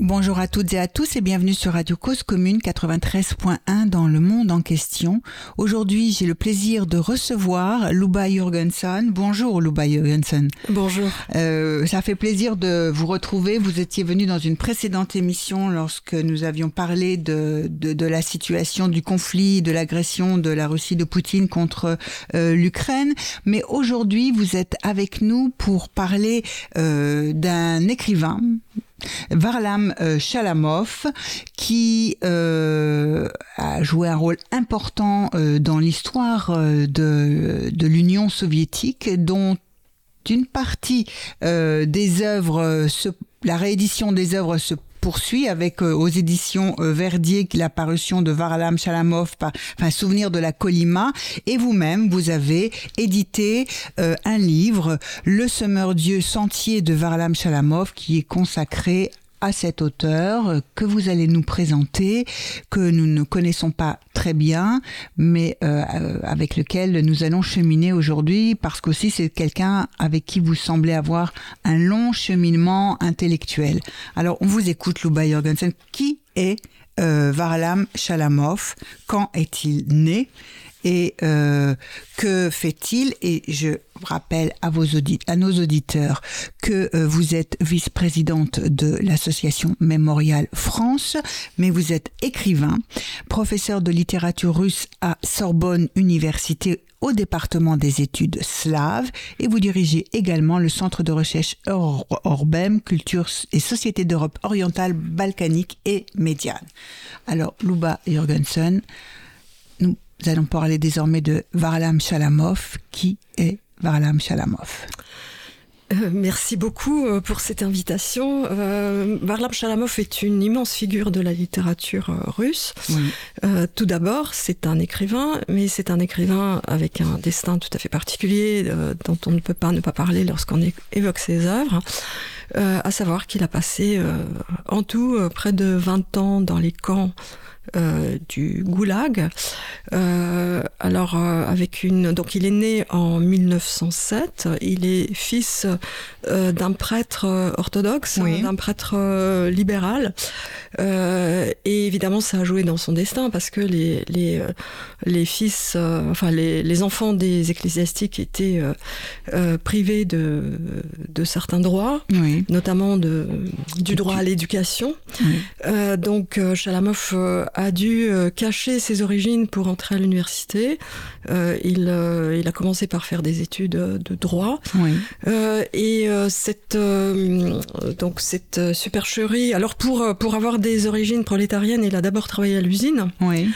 Bonjour à toutes et à tous et bienvenue sur Radio Cause Commune 93.1 dans le monde en question. Aujourd'hui, j'ai le plaisir de recevoir Luba Jurgensen. Bonjour Luba Jurgensen. Bonjour. Euh, ça fait plaisir de vous retrouver. Vous étiez venu dans une précédente émission lorsque nous avions parlé de, de, de la situation du conflit, de l'agression de la Russie de Poutine contre euh, l'Ukraine. Mais aujourd'hui, vous êtes avec nous pour parler euh, d'un écrivain Varlam euh, Chalamov, qui euh, a joué un rôle important euh, dans l'histoire euh, de, de l'Union soviétique, dont une partie euh, des œuvres, se, la réédition des œuvres se poursuit avec euh, aux éditions euh, Verdier la parution de Varlam Chalamov, enfin Souvenir de la Colima, et vous-même vous avez édité euh, un livre, Le Semeur Dieu Sentier de Varlam Chalamov, qui est consacré à cet auteur que vous allez nous présenter, que nous ne connaissons pas très bien, mais euh, euh, avec lequel nous allons cheminer aujourd'hui, parce qu'aussi c'est quelqu'un avec qui vous semblez avoir un long cheminement intellectuel. Alors on vous écoute, Luba Jorgensen. Qui est euh, Varlam Chalamov Quand est-il né? Et euh, que fait-il? Et je rappelle à, vos à nos auditeurs que euh, vous êtes vice-présidente de l'association Mémorial France, mais vous êtes écrivain, professeur de littérature russe à Sorbonne Université au département des études slaves et vous dirigez également le centre de recherche Or Orbem, culture et société d'Europe orientale, balkanique et médiane. Alors, Luba Jürgensen, nous allons parler désormais de Varlam Chalamov. Qui est Varlam Chalamov Euh, merci beaucoup euh, pour cette invitation. Euh, Varlam Chalamov est une immense figure de la littérature russe. oui. Euh, tout d'abord, c'est un écrivain, mais c'est un écrivain avec un destin tout à fait particulier euh, dont on ne peut pas ne pas parler lorsqu'on évoque ses œuvres. À savoir qu'il a passé en tout près de 20 ans dans les camps euh, du Goulag. Euh, alors euh, avec une donc il est né en 1907, il est fils d'un prêtre orthodoxe, Oui. d'un prêtre libéral et évidemment ça a joué dans son destin parce que les les, les fils enfin les, les enfants des ecclésiastiques étaient privés de de certains droits Oui. notamment de, du droit à l'éducation. oui. Donc Chalamov euh, a dû euh, cacher ses origines pour entrer à l'université. Euh, il, euh, il a commencé par faire des études de droit. oui. Euh, et cette, donc cette supercherie, alors pour, pour avoir des origines prolétariennes, il a d'abord travaillé à l'usine. oui.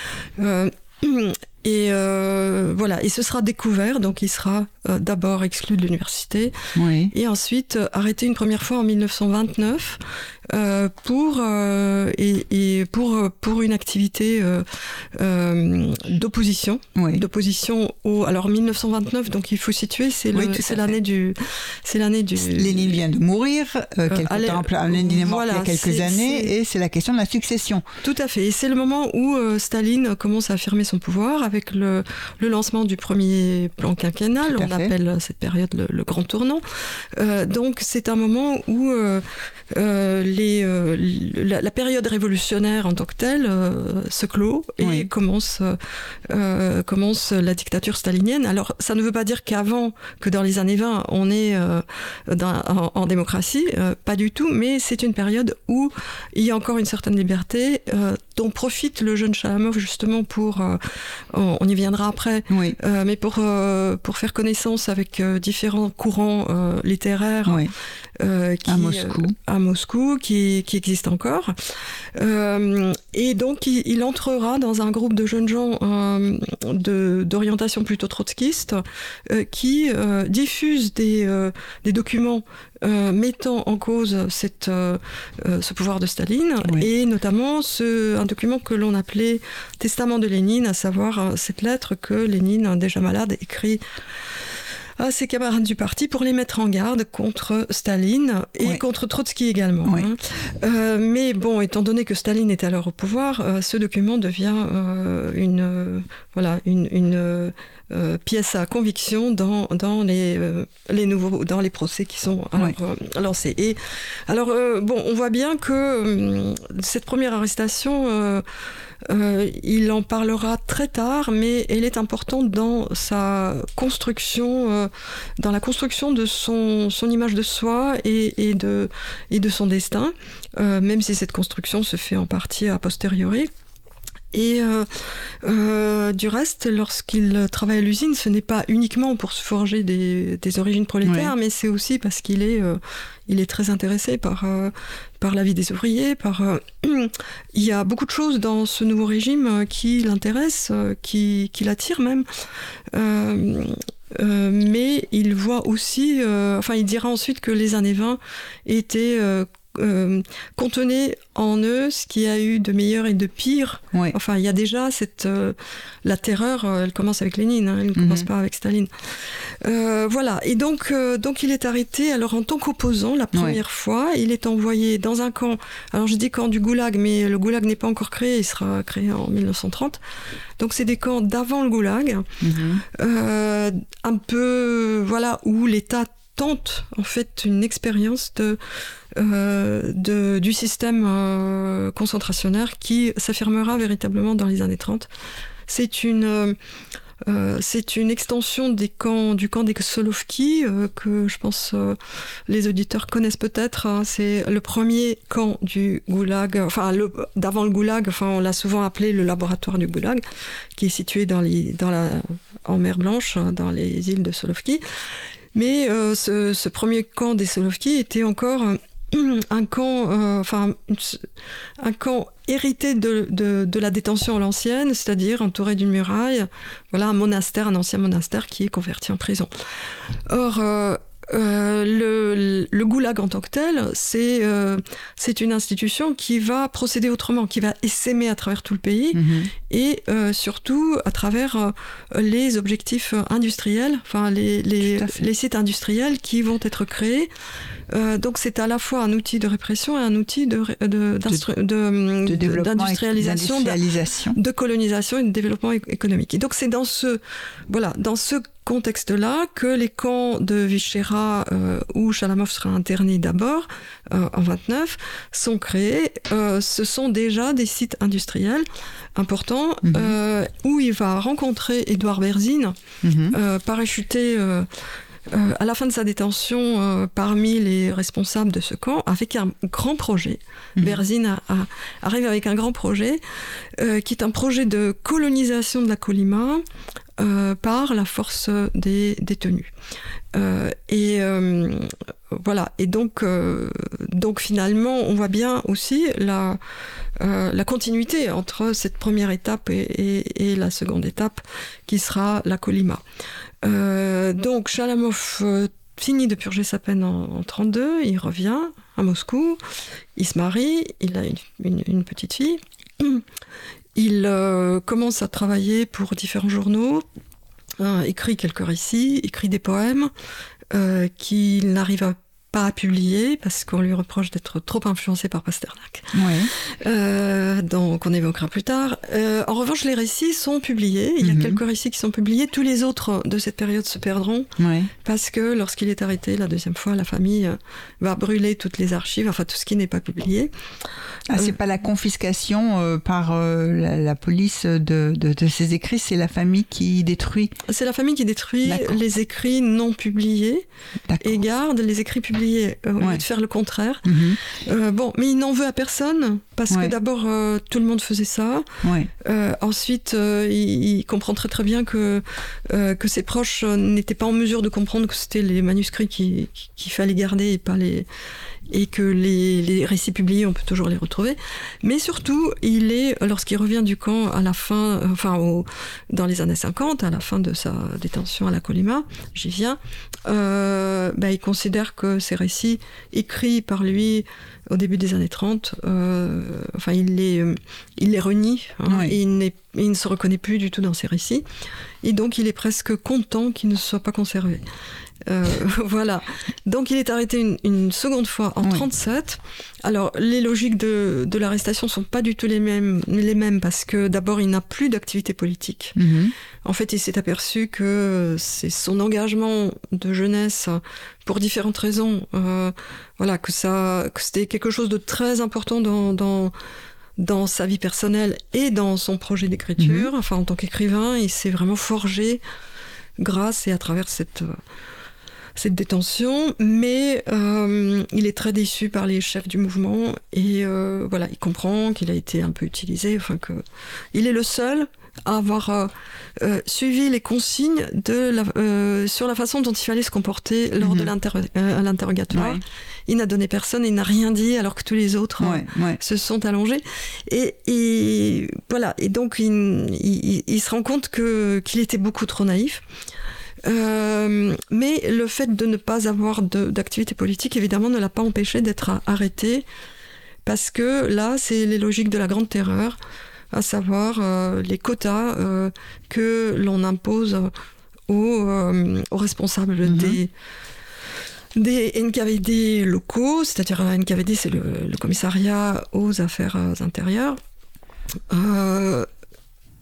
Et euh, voilà, et ce sera découvert, donc il sera euh, d'abord exclu de l'université oui. et ensuite euh, arrêté une première fois en 1929 euh, pour euh, et, et pour pour une activité euh, d'opposition oui. d'opposition au alors 1929 donc il faut situer c'est Oui, c'est l'année du c'est l'année du Lénine vient de mourir, quelque allez, temps Lénine voilà, il y a quelques années, et c'est la question de la succession. Tout à fait. Et c'est le moment où Staline commence à affirmer son pouvoir avec le, le lancement du premier plan quinquennal. On fait. appelle cette période le, le grand tournant. Donc c'est un moment où euh, les, euh, la, la période révolutionnaire en tant que telle euh, se clôt et Oui. commence, euh, commence la dictature stalinienne. Alors ça ne veut pas dire qu'avant, que dans les années 20, on est dans- en, en démocratie, pas du tout, mais c'est une période où il y a encore une certaine liberté dont profite le jeune Chalamov justement pour, on, on y viendra après, Oui. mais pour, pour faire connaissance avec différents courants littéraires Oui. Euh, qui, À Moscou. euh, à Moscou, qui, qui existe encore. Euh, et donc, il, il entrera dans un groupe de jeunes gens d'orientation plutôt trotskiste qui diffusent des, des documents euh, mettant en cause cette, euh, ce pouvoir de Staline Oui. et notamment ce, un document que l'on appelait Testament de Lénine, à savoir cette lettre que Lénine, déjà malade, écrit à ses camarades du parti pour les mettre en garde contre Staline et contre Trotsky également. Hein. Euh, mais bon, étant donné que Staline est alors au pouvoir, euh, ce document devient euh, une, voilà, une, une pièce à conviction dans, dans les, les nouveaux dans les procès qui sont lancés. Et alors bon, on voit bien que cette première arrestation euh, il en parlera très tard, mais elle est importante dans sa construction, euh, dans la construction de son, son image de soi et, de, et de son destin, euh, même si cette construction se fait en partie a posteriori. Et euh, euh, du reste, lorsqu'il travaille à l'usine, ce n'est pas uniquement pour se forger des, des origines prolétaires, mais c'est aussi parce qu'il est, euh, il est très intéressé par, par la vie des ouvriers. Par, il y a beaucoup de choses dans ce nouveau régime qui l'intéressent, qui, qui l'attire même. mais il voit aussi, enfin, il dira ensuite que les années 20 étaient euh, contenait en eux ce qu'il y a eu de meilleur et de pire. Enfin, il y a déjà cette euh, la terreur. Euh, elle commence avec Lénine, hein, elle ne commence mhm. pas avec Staline. voilà. Et donc, donc il est arrêté. Alors en tant qu'opposant, la première fois, il est envoyé dans un camp. Alors je dis camp du Goulag, mais le Goulag n'est pas encore créé. Il sera créé en 1930. Donc c'est des camps d'avant le Goulag, mhm. un peu voilà où l'État tente en fait une expérience de euh, du système euh, concentrationnaire qui s'affirmera véritablement dans les années 30. C'est une, euh, une extension des camps, du camp des Solovki, que je pense les auditeurs connaissent peut-être. Hein. C'est le premier camp du Goulag, enfin d'avant le Goulag, enfin on l'a souvent appelé le laboratoire du Goulag, qui est situé dans, les, dans la, en mer Blanche, dans les îles de Solovki. Mais ce, ce, premier camp des Solovki était encore un camp, euh, enfin, un camp hérité de, la détention à l'ancienne, c'est-à-dire entouré d'une muraille, voilà, un monastère, un ancien monastère qui est converti en prison. Or, euh, euh, le, le, goulag en tant que tel, c'est euh, une institution qui va procéder autrement, qui va essaimer à travers tout le pays mhm. et euh, surtout à travers les objectifs industriels, enfin les, les, les, sites industriels qui vont être créés. Donc c'est à la fois un outil de répression et un outil de, de, d'industrialisation, de, de, colonisation et de développement économique. Et donc c'est dans ce voilà dans ce contexte-là que les camps de Vichera, euh, où Chalamov sera interné d'abord, euh, en 29, sont créés. Euh, ce sont déjà des sites industriels importants mhm. où il va rencontrer Édouard Berzine, mhm. parachuté à la fin de sa détention parmi les responsables de ce camp avec un grand projet. Mmh. Berzine arrive avec un grand projet qui est un projet de colonisation de la Colima euh, par la force des détenus. Euh, et euh, voilà. Et donc, donc finalement, on voit bien aussi la, la continuité entre cette première étape et, la seconde étape, qui sera la Colima. Donc Chalamov finit de purger sa peine en, 1932, il revient à Moscou, il se marie, il a une petite fille. Il euh, commence à travailler pour différents journaux, hein, écrit quelques récits, écrit des poèmes euh, qu'il n'arrive pas à publier parce qu'on lui reproche d'être trop influencé par Pasternak. Euh, donc on évoquera plus tard. en revanche, les récits sont publiés. Il y a mhm. quelques récits qui sont publiés. Tous les autres de cette période se perdront parce que lorsqu'il est arrêté la deuxième fois, la famille va brûler toutes les archives, enfin tout ce qui n'est pas publié. Ah, c'est pas la confiscation euh, par euh, la, police de, de, ces écrits, c'est la famille qui détruit. C'est la famille qui détruit les écrits non publiés et garde les écrits publiés euh, au lieu de faire le contraire. Mhm. bon, mais il n'en veut à personne parce que d'abord tout le monde faisait ça. ensuite, il, comprend très très bien que que ses proches n'étaient pas en mesure de comprendre que c'était les manuscrits qu'il qui, fallait garder et pas les et que les, récits publiés, on peut toujours les retrouver. Mais surtout, il est, lorsqu'il revient du camp à la fin, enfin, dans les années 50, à la fin de sa détention à la Colima, j'y viens, euh, bah, il considère que ces récits écrits par lui au début des années 30, euh, enfin, il les, il les renie, hein, et il, il, ne se reconnaît plus du tout dans ces récits. Et donc, il est presque content qu'ils ne soient pas conservés. Euh, voilà. Donc il est arrêté une, seconde fois en 37. Alors les logiques de, de l'arrestation sont pas du tout les mêmes, les mêmes parce que d'abord il n'a plus d'activité politique. Mhm. En fait, il s'est aperçu que c'est son engagement de jeunesse pour différentes raisons. Euh, voilà, que ça, que c'était quelque chose de très important dans, dans dans sa vie personnelle et dans son projet d'écriture. Mhm. Enfin, en tant qu'écrivain, il s'est vraiment forgé grâce et à travers cette cette détention, mais euh, il est très déçu par les chefs du mouvement et euh, voilà, il comprend qu'il a été un peu utilisé, enfin que il est le seul à avoir euh, suivi les consignes de la, sur la façon dont il fallait se comporter lors de mhm. l'interrogatoire. Il n'a donné personne, il n'a rien dit alors que tous les autres se sont allongés. Et, voilà, et donc il, il se rend compte que qu'il était beaucoup trop naïf. Euh, mais le fait de ne pas avoir d'activité politique, évidemment, ne l'a pas empêché d'être arrêté, parce que là, c'est les logiques de la grande terreur, à savoir euh, les quotas euh, que l'on impose aux, aux responsables mhm. des des NKVD locaux, c'est-à-dire NKVD, c'est le, le, commissariat aux affaires intérieures.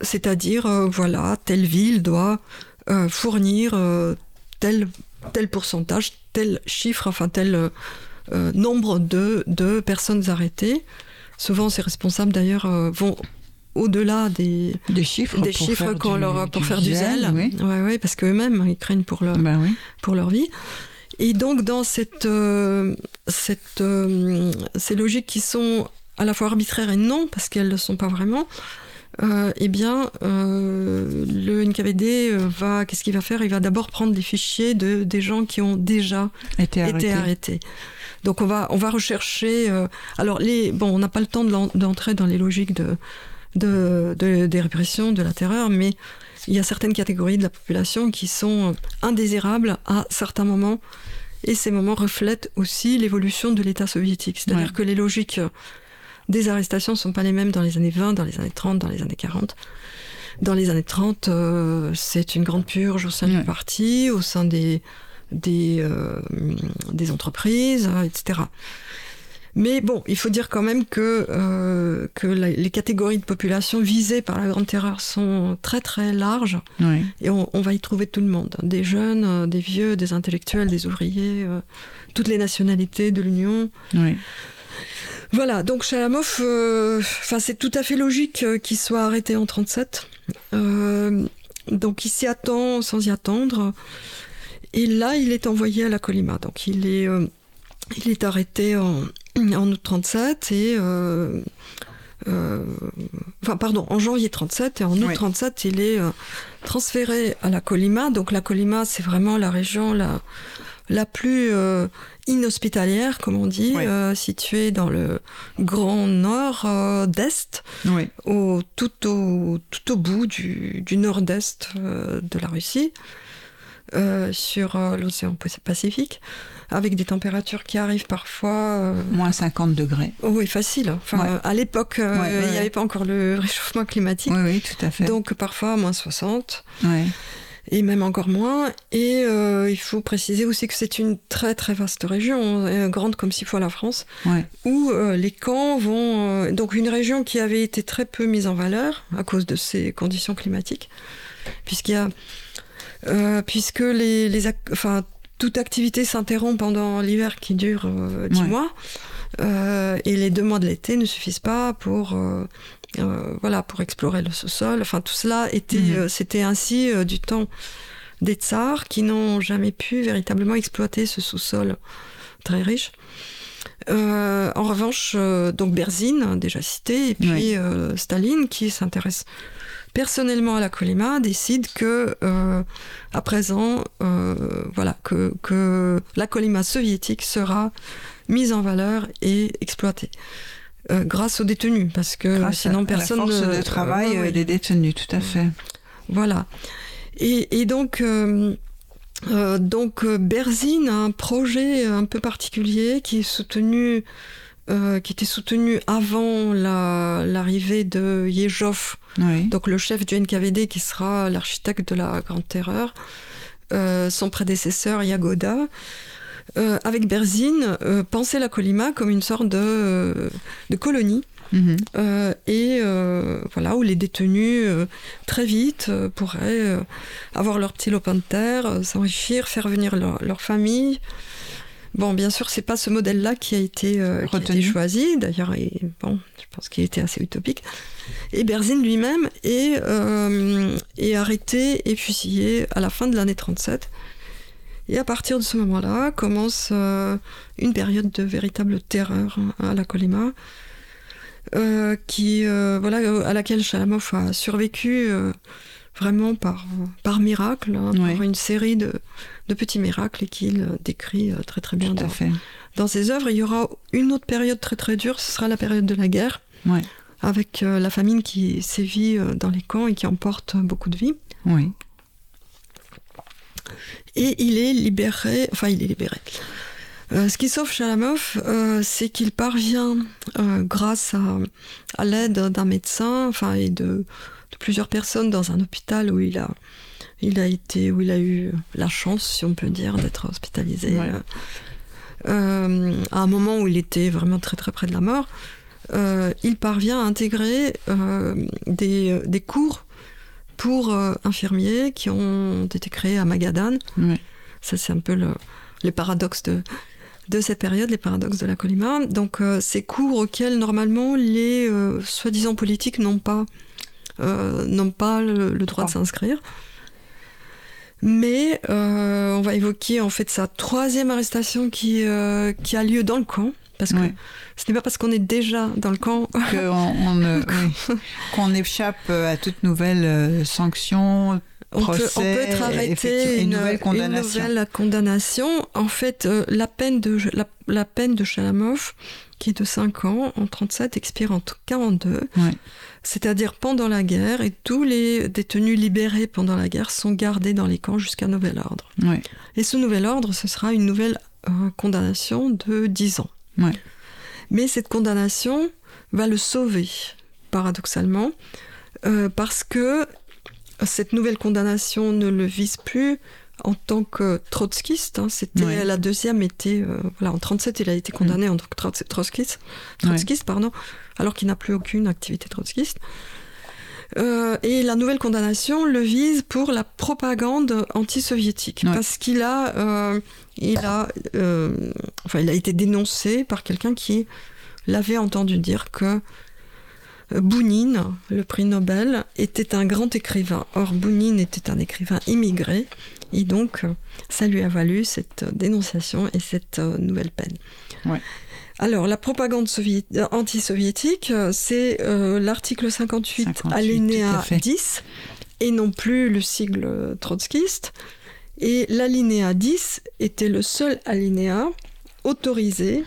c'est-à-dire, voilà, telle ville doit euh, fournir euh, tel, tel pourcentage, tel chiffre, enfin tel euh, nombre de, de, personnes arrêtées. Souvent, ces responsables d'ailleurs vont au-delà des, des chiffres, des chiffres qu'on leur pour faire du zèle, oui. Ouais, ouais, parce qu'eux-mêmes ils craignent pour leur ben oui. pour leur vie. Et donc dans cette cette ces logiques qui sont à la fois arbitraires et non parce qu'elles ne le sont pas vraiment, euh, eh bien, euh, le NKVD euh, va, qu'est-ce qu'il va faire? Il va d'abord prendre des fichiers de des gens qui ont déjà été arrêtés. Donc on va on va rechercher. alors les bon, on n'a pas le temps d'entrer dans les logiques de, de, de, des répressions, de la terreur, mais il y a certaines catégories de la population qui sont indésirables à certains moments. Et ces moments reflètent aussi l'évolution de l'État soviétique. C'est-à-dire que les logiques des arrestations ne sont pas les mêmes dans les années 20, dans les années 30, dans les années 40. Dans les années 30, euh, c'est une grande purge au sein du parti, au sein des, des, euh, des entreprises, etc. Mais bon, il faut dire quand même que, euh, que les catégories de population visées par la Grande Terreur sont très très larges. Et on, va y trouver tout le monde. Des jeunes, des vieux, des intellectuels, des ouvriers, toutes les nationalités de l'Union. Oui. Voilà, donc Chalamov, euh, enfin c'est tout à fait logique euh, qu'il soit arrêté en 37. Euh, donc il s'y attend sans y attendre. Et là, il est envoyé à la Colima. Donc il est, il est arrêté en, en août 37 et enfin pardon, en janvier 37 et en août 37, il est transféré à la Colima. Donc la Colima, c'est vraiment la région la la plus inhospitalière, comme on dit, euh, située dans le grand nord euh, d'est, au, tout, au, tout au bout du, du nord-est euh, de la Russie, sur l'océan Pacifique, avec des températures qui arrivent parfois... Moins 50 degrés. oui, facile. Enfin, À l'époque, il n'y avait pas encore le réchauffement climatique. Oui, oui, tout à fait. Donc parfois moins 60 et même encore moins. Et euh, il faut préciser aussi que c'est une très très vaste région, euh, grande comme six fois la France, où euh, les camps vont... donc une région qui avait été très peu mise en valeur à cause de ces conditions climatiques, puisqu'il y a... puisque les, les enfin, toute activité s'interrompt pendant l'hiver qui dure dix mois. et les deux mois de l'été ne suffisent pas pour euh, voilà, pour explorer le sous-sol. Enfin, tout cela était, mhm. euh, c'était ainsi euh, du temps des tsars qui n'ont jamais pu véritablement exploiter ce sous-sol très riche. en revanche, donc Berzine, déjà cité, et puis Staline, qui s'intéresse personnellement à la Colima, décide que, à présent, voilà, que, que la Colima soviétique sera mise en valeur et exploitée. Euh, grâce aux détenus, parce que sinon personne à la force de travail des détenus, tout à fait. Voilà. Et, donc, donc Berzine a un projet un peu particulier qui est soutenu qui était soutenu avant l'arrivée de Yejov, donc le chef du NKVD qui sera l'architecte de la Grande Terreur, son prédécesseur Yagoda, euh, avec Berzine, euh, penser la Colima comme une sorte de, euh, colonie. Mhm. et voilà où les détenus très vite pourraient avoir leur petit lopin de terre, s'enrichir, faire venir leur, famille. Bon, bien sûr, c'est pas ce modèle-là qui a été, choisi. D'ailleurs, bon, je pense qu'il était assez utopique. Et Berzine lui-même est, est arrêté et fusillé à la fin de l'année 37 et à partir de ce moment-là, commence euh, une période de véritable terreur hein, à la Colima, euh, qui, euh, voilà, à laquelle Chalamov a survécu vraiment par, par miracle, hein, par une série de, de petits miracles et qu'il décrit très très bien dans, dans, ses œuvres. Il y aura une autre période très très dure, ce sera la période de la guerre, avec la famine qui sévit dans les camps et qui emporte beaucoup de vies. Oui et il est libéré, enfin il est libéré. Euh, ce qui sauve Chalamov, euh, c'est qu'il parvient, euh, grâce à, l'aide d'un médecin, enfin et de, plusieurs personnes dans un hôpital où il a, il a été, où il a eu la chance, si on peut dire, d'être hospitalisé. à un moment où il était vraiment très très près de la mort, il parvient à intégrer des, des cours pour euh, infirmiers qui ont été créés à Magadan. Ça, c'est un peu le, les paradoxes de, de cette période, les paradoxes de la Colima. Donc, euh, ces cours auxquels, normalement, les euh, soi-disant politiques n'ont pas, n'ont pas le, droit de s'inscrire. Mais on va évoquer en fait sa troisième arrestation qui, qui a lieu dans le camp. Parce que ce n'est pas parce qu'on est déjà dans le camp qu'on échappe à toute nouvelle euh, sanction, on peut, être arrêté une, nouvelle condamnation. En fait, euh, la, peine de, la, peine de Chalamov, qui est de 5 ans, en 37, expire en 42. C'est-à-dire pendant la guerre, et tous les détenus libérés pendant la guerre sont gardés dans les camps jusqu'à nouvel ordre. Et ce nouvel ordre, ce sera une nouvelle euh, condamnation de 10 ans. Mais cette condamnation va le sauver, paradoxalement, euh, parce que cette nouvelle condamnation ne le vise plus en tant que trotskiste. Hein. c'était la deuxième était euh, voilà en 37 il a été condamné en tant que trotskiste, trotskiste pardon, alors qu'il n'a plus aucune activité trotskiste. Euh, et la nouvelle condamnation le vise pour la propagande anti-soviétique, parce qu'il a, euh, il a, enfin, il a été dénoncé par quelqu'un qui l'avait entendu dire que Bounine, le prix Nobel, était un grand écrivain. Or, Bounine était un écrivain immigré, et donc ça lui a valu cette dénonciation et cette nouvelle peine. Ouais. Alors, la propagande euh, anti-soviétique, euh, c'est euh, l'article 58, 58, alinéa 10, et non plus le sigle trotskiste. Et l'alinéa 10 était le seul alinéa autorisé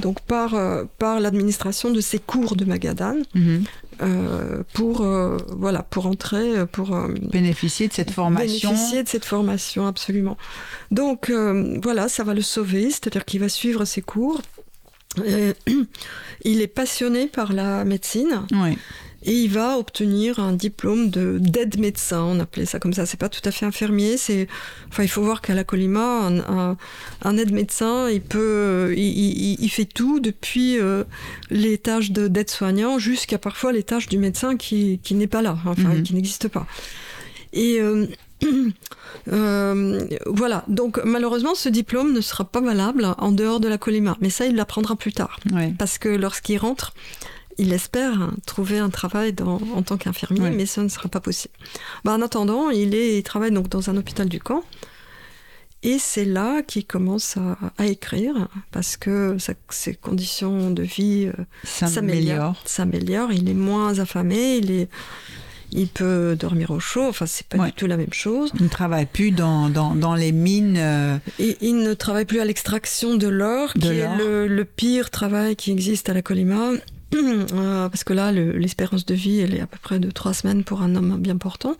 donc par, par l'administration de ces cours de Magadan. Mhm. Euh, pour euh, voilà pour entrer euh, pour bénéficier de cette formation bénéficier de cette formation absolument donc voilà ça va le sauver c'est-à-dire qu'il va suivre ses cours il est passionné par la médecine oui et il va obtenir un diplôme de d'aide médecin, on appelait ça comme ça. C'est pas tout à fait infirmier, c'est enfin il faut voir qu'à la Colima, un, un, aide médecin, il peut, il, fait tout depuis euh, les tâches d'aide soignant jusqu'à parfois les tâches du médecin qui, qui n'est pas là, enfin mhm. qui n'existe pas. Et euh, euh, voilà, donc malheureusement ce diplôme ne sera pas valable en dehors de la Colima, mais ça il l'apprendra plus tard, parce que lorsqu'il rentre, il espère trouver un travail en tant qu'infirmier, mais ça ne sera pas possible. Bah, en attendant, il, est, travaille donc dans un hôpital du camp. Et c'est là qu'il commence à, écrire, parce que ses conditions de vie euh, s'améliorent. S'améliorent, il est moins affamé, il est, il peut dormir au chaud. Enfin, c'est pas Ouais. du tout la même chose. Il ne travaille plus dans, dans, dans les mines. euh, Et il ne travaille plus à l'extraction de l'or, qui est le, le pire travail qui existe à la Colima. Euh, parce que là, le- l'espérance de vie, elle est à peu près de trois semaines pour un homme bien portant.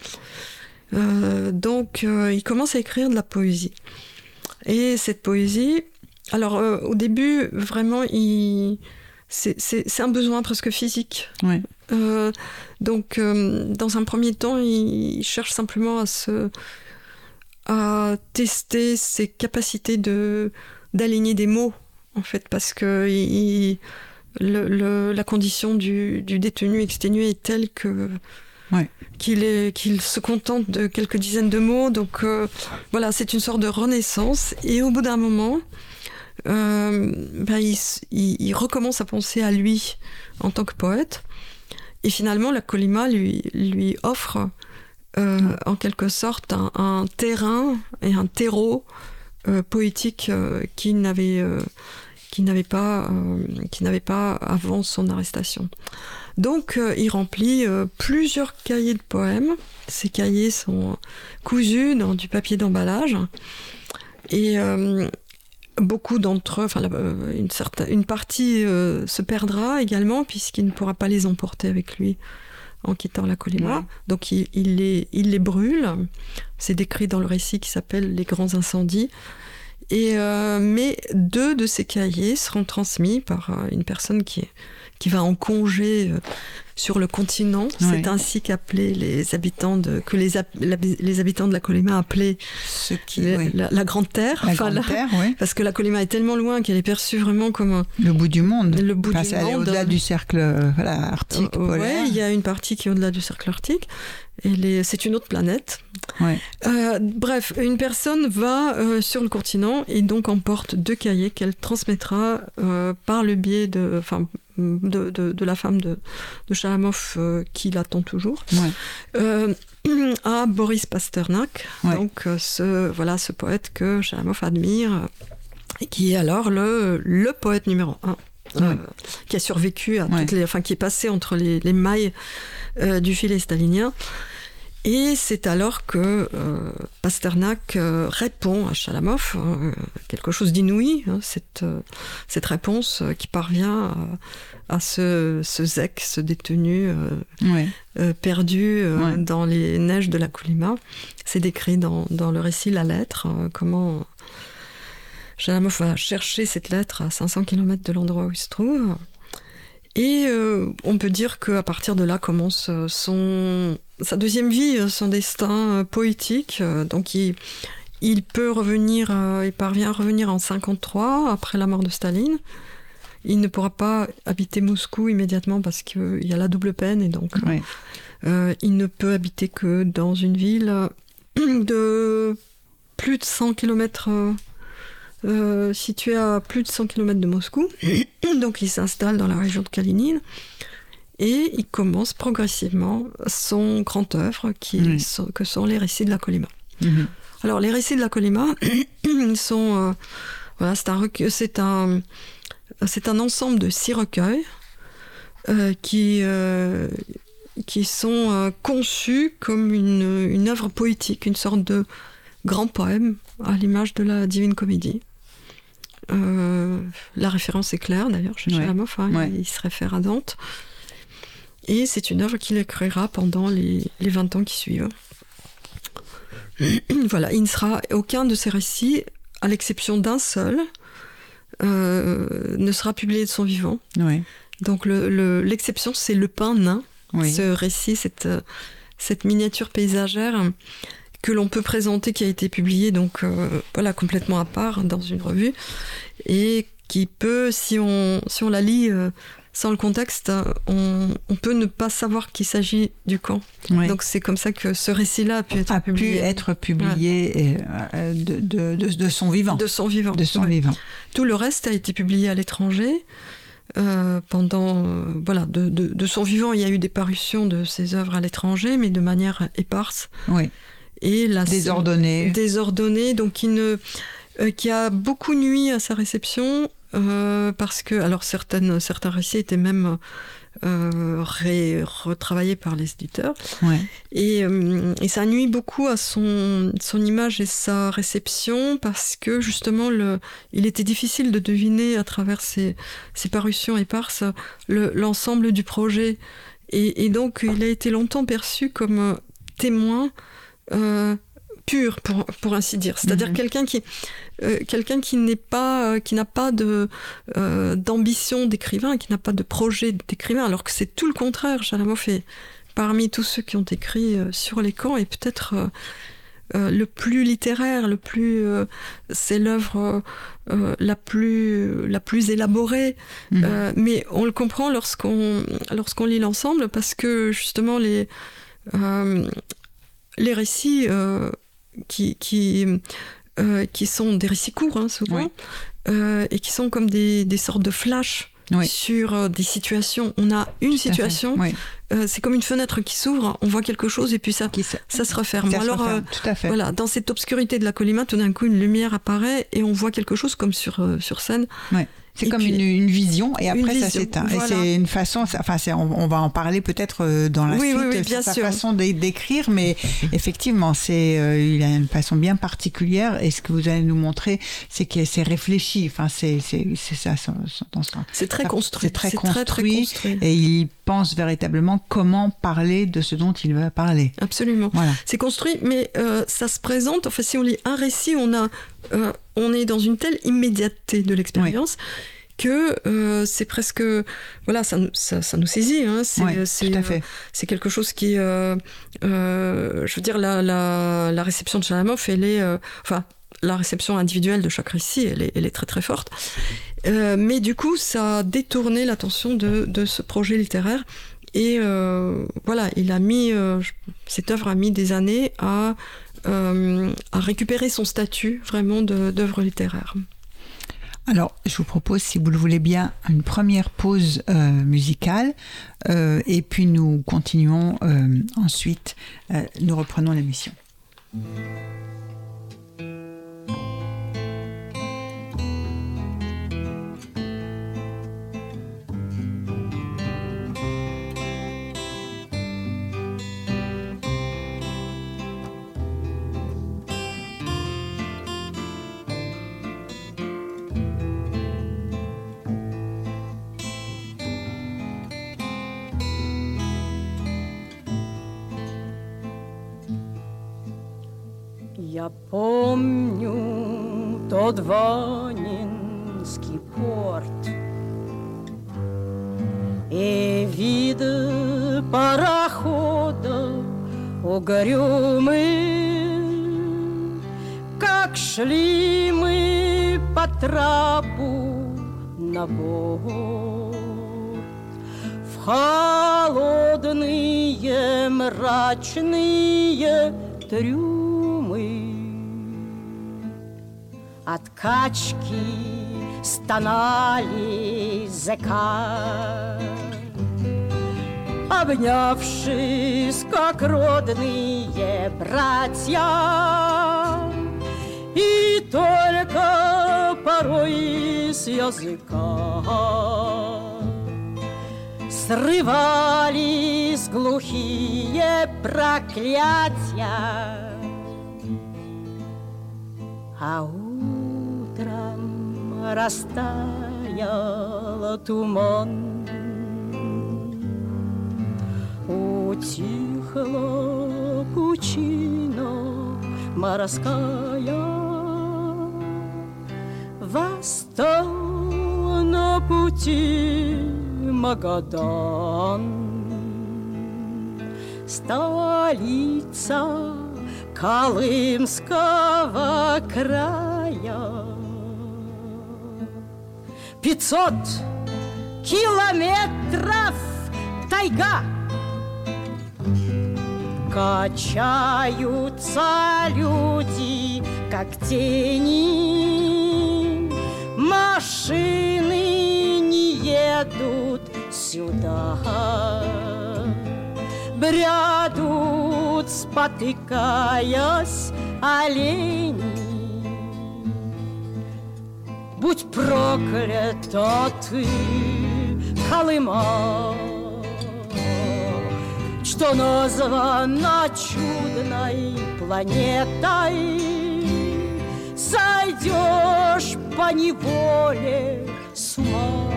Euh, donc, euh, il commence à écrire de la poésie. Et cette poésie, alors euh, au début, vraiment, il... c'est un besoin presque physique. Ouais. Donc, dans un premier temps, il, cherche simplement à se à tester ses capacités de d'aligner des mots, en fait, parce que il- le, le- la condition du, du détenu exténué est telle que Ouais. qu'il se contente de quelques dizaines de mots. Donc euh, voilà, c'est une sorte de renaissance. Et au bout d'un moment, euh, ben, il, s- il- il recommence à penser à lui en tant que poète. Et finalement, la Colima lui, lui offre euh, en quelque sorte un, un terrain et un terreau poétique qu'il n'avait qu'il n'avait pas euh, n'avait pas avant son arrestation. Donc euh, il remplit euh, plusieurs cahiers de poèmes. Ces cahiers sont cousus dans du papier d'emballage et beaucoup d'entre eux, enfin une certaine une partie euh, se perdra également puisqu'il ne pourra pas les emporter avec lui en quittant la Colima. Ouais. Donc il, il les, il les brûle. C'est décrit dans le récit qui s'appelle Les grands incendies. Et, euh, mais deux de ces cahiers seront transmis par euh, une personne qui, va en congé euh, sur le continent. C'est ainsi qu'appelaient les habitants de, que les, les habitants de la Colima appelaient Ce qui, les- oui. la, la Grande Terre. La Enfin, Grande la- Terre, oui. parce que la Colima est tellement loin qu'elle est perçue vraiment comme un- Le bout du monde. le bout Enfin, du monde. au-delà du cercle euh, voilà, arctique, Euh, ouais, il y a une partie qui est au-delà du cercle arctique. Et c'est une autre planète. Ouais. Euh, bref, une personne va euh, sur le continent et donc emporte deux cahiers qu'elle transmettra euh, par le biais de, enfin, de, de- de la femme de, de euh, qui l'attend toujours, Ouais. euh, à Boris Pasternak, Ouais. donc euh, ce, voilà, ce poète que Chalamov admire et qui est alors le, le poète numéro un. euh, qui a survécu à Ouais. toutes les, enfin qui est passé entre les, les mailles euh, du filet stalinien. Et c'est alors que euh, Pasternak euh, répond à Chalamov euh, quelque chose d'inouï, hein, cette, euh, cette réponse euh, qui parvient à, ce, ce zec, ce détenu Ouais. perdu Ouais. dans les neiges de la Colima. C'est décrit dans, dans le récit La Lettre, comment Chalamov va chercher cette lettre à 500 km de l'endroit où il se trouve. Et on peut dire qu'à partir de là commence son, sa deuxième vie, euh, son destin euh, poétique. Euh, Donc il, il peut revenir, il parvient à revenir en 53 après la mort de Staline. Il ne pourra pas habiter Moscou immédiatement parce qu'il y a la double peine et donc Ouais. euh, il ne peut habiter que dans une ville de plus de 100 km, euh, située à plus de 100 km de Moscou. Donc il s'installe dans la région de Kalinine et il commence progressivement son grand œuvre qui que sont les récits de la Colima. Mhm. Alors les récits de la Colima sont euh, voilà c'est un c'est un c'est un ensemble de six recueils euh, qui euh, qui sont conçus comme une, une œuvre poétique, une sorte de grand poème à l'image de la Divine Comédie. Euh, la référence est claire d'ailleurs chez Ouais. Chalamov, hein, Ouais. il, il se réfère à Dante. Et c'est une œuvre qu'il écrira pendant les, les 20 ans qui suivent. voilà, il ne sera aucun de ces récits, à l'exception d'un seul, euh, ne sera publié de son vivant. Ouais. Donc le- le- l'exception, c'est Le Pain Nain, Oui. ce récit, cette, cette miniature paysagère que l'on peut présenter, qui a été publiée donc euh, voilà complètement à part dans une revue et qui peut, si on si on la lit euh, sans le contexte, on, on peut ne pas savoir qu'il s'agit du camp. Donc c'est comme ça que ce récit-là a pu être a pu publié être publié euh, de, de, de, de son vivant. de son vivant. De son Ouais. vivant. Tout le reste a été publié à l'étranger. euh, pendant euh, voilà de, son vivant, il y a eu des parutions de ses œuvres à l'étranger, mais de manière éparse Oui. et la Désordonné. désordonné, donc qui ne euh, qui a beaucoup nuit à sa réception euh, parce que alors certaines certains récits étaient même euh, retravaillé par les éditeurs. Ouais. Et, euh, et, ça nuit beaucoup à son, son image et sa réception parce que justement, le, il était difficile de deviner à travers ces, ces parutions éparses l'ensemble du projet. Et, et, donc, il a été longtemps perçu comme témoin pur, pour, pour ainsi dire. C'est-à-dire mhm. quelqu'un qui, euh, quelqu'un qui n'est pas, euh, qui n'a pas de euh, d'ambition d'écrivain, qui n'a pas de projet d'écrivain, alors que c'est tout le contraire. Chalamov fait parmi tous ceux qui ont écrit sur les camps et peut-être le plus littéraire, le plus, c'est l'œuvre la plus la plus élaborée. Mhm. mais on le comprend lorsqu'on lorsqu'on lit l'ensemble parce que justement les les récits qui, qui, euh, qui sont des récits courts, hein, souvent, euh, et qui sont comme des, des sortes de flashs sur euh, des situations. On a une situation, c'est comme une fenêtre qui s'ouvre, on voit quelque chose et puis ça, ça se referme. Alors, tout à fait. voilà, dans cette obscurité de la colima, tout d'un coup, une lumière apparaît et on voit quelque chose comme sur, sur scène. C'est comme une, vision et après ça s'éteint. Et c'est une façon, enfin on, on, va en parler peut-être euh, dans la suite, oui, bien sa sûr. façon d'écrire, mais effectivement c'est euh, il a une façon bien particulière et ce que vous allez nous montrer, c'est que c'est réfléchi. Enfin c'est ça. C'est très construit. C'est très, construit, et il pense véritablement comment parler de ce dont il va parler. Absolument. Voilà. C'est construit, mais euh, ça se présente. Enfin si on lit un récit, on a on est dans une telle immédiateté de l'expérience. que euh, c'est presque voilà ça, ça, nous saisit hein. c'est euh, c'est quelque chose qui euh, je veux dire la, la, la, réception de Chalamov elle est enfin la réception individuelle de chaque récit elle est, elle est très très forte mais du coup ça a détourné l'attention de, de, ce projet littéraire et voilà il a mis cette œuvre a mis des années à euh, à récupérer son statut vraiment d'œuvre littéraire. Alors, je vous propose, si vous le voulez bien, une première pause euh, musicale euh, et puis nous continuons ensuite, nous reprenons l'émission. Я помню тот Ванинский порт И вид парохода угрюмый Как шли мы по трапу на борт. В холодные мрачные трюмы от качки стонали зэка. Обнявшись, как родные братья, И только порой с языка Срывались глухие проклятия, а растаял туман. Утихла пучина морская, Восстал на пути Магадан. Столица Колымского края. Пятьсот километров тайга. Качаются люди, как тени. Машины не едут сюда. Брядут, спотыкаясь, олени Будь проклята ты, Колыма что названа чудной планетой. Сойдешь по неволе с ума.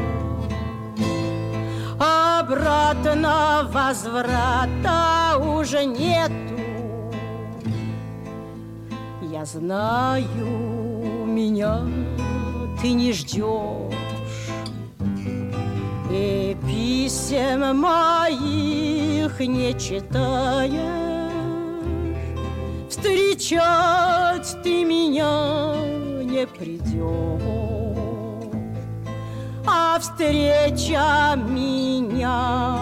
Обратно возврата уже нету. Я знаю, меня ты не ждешь. И писем моих не читаешь. Встречать ты меня не придешь. А встреча меня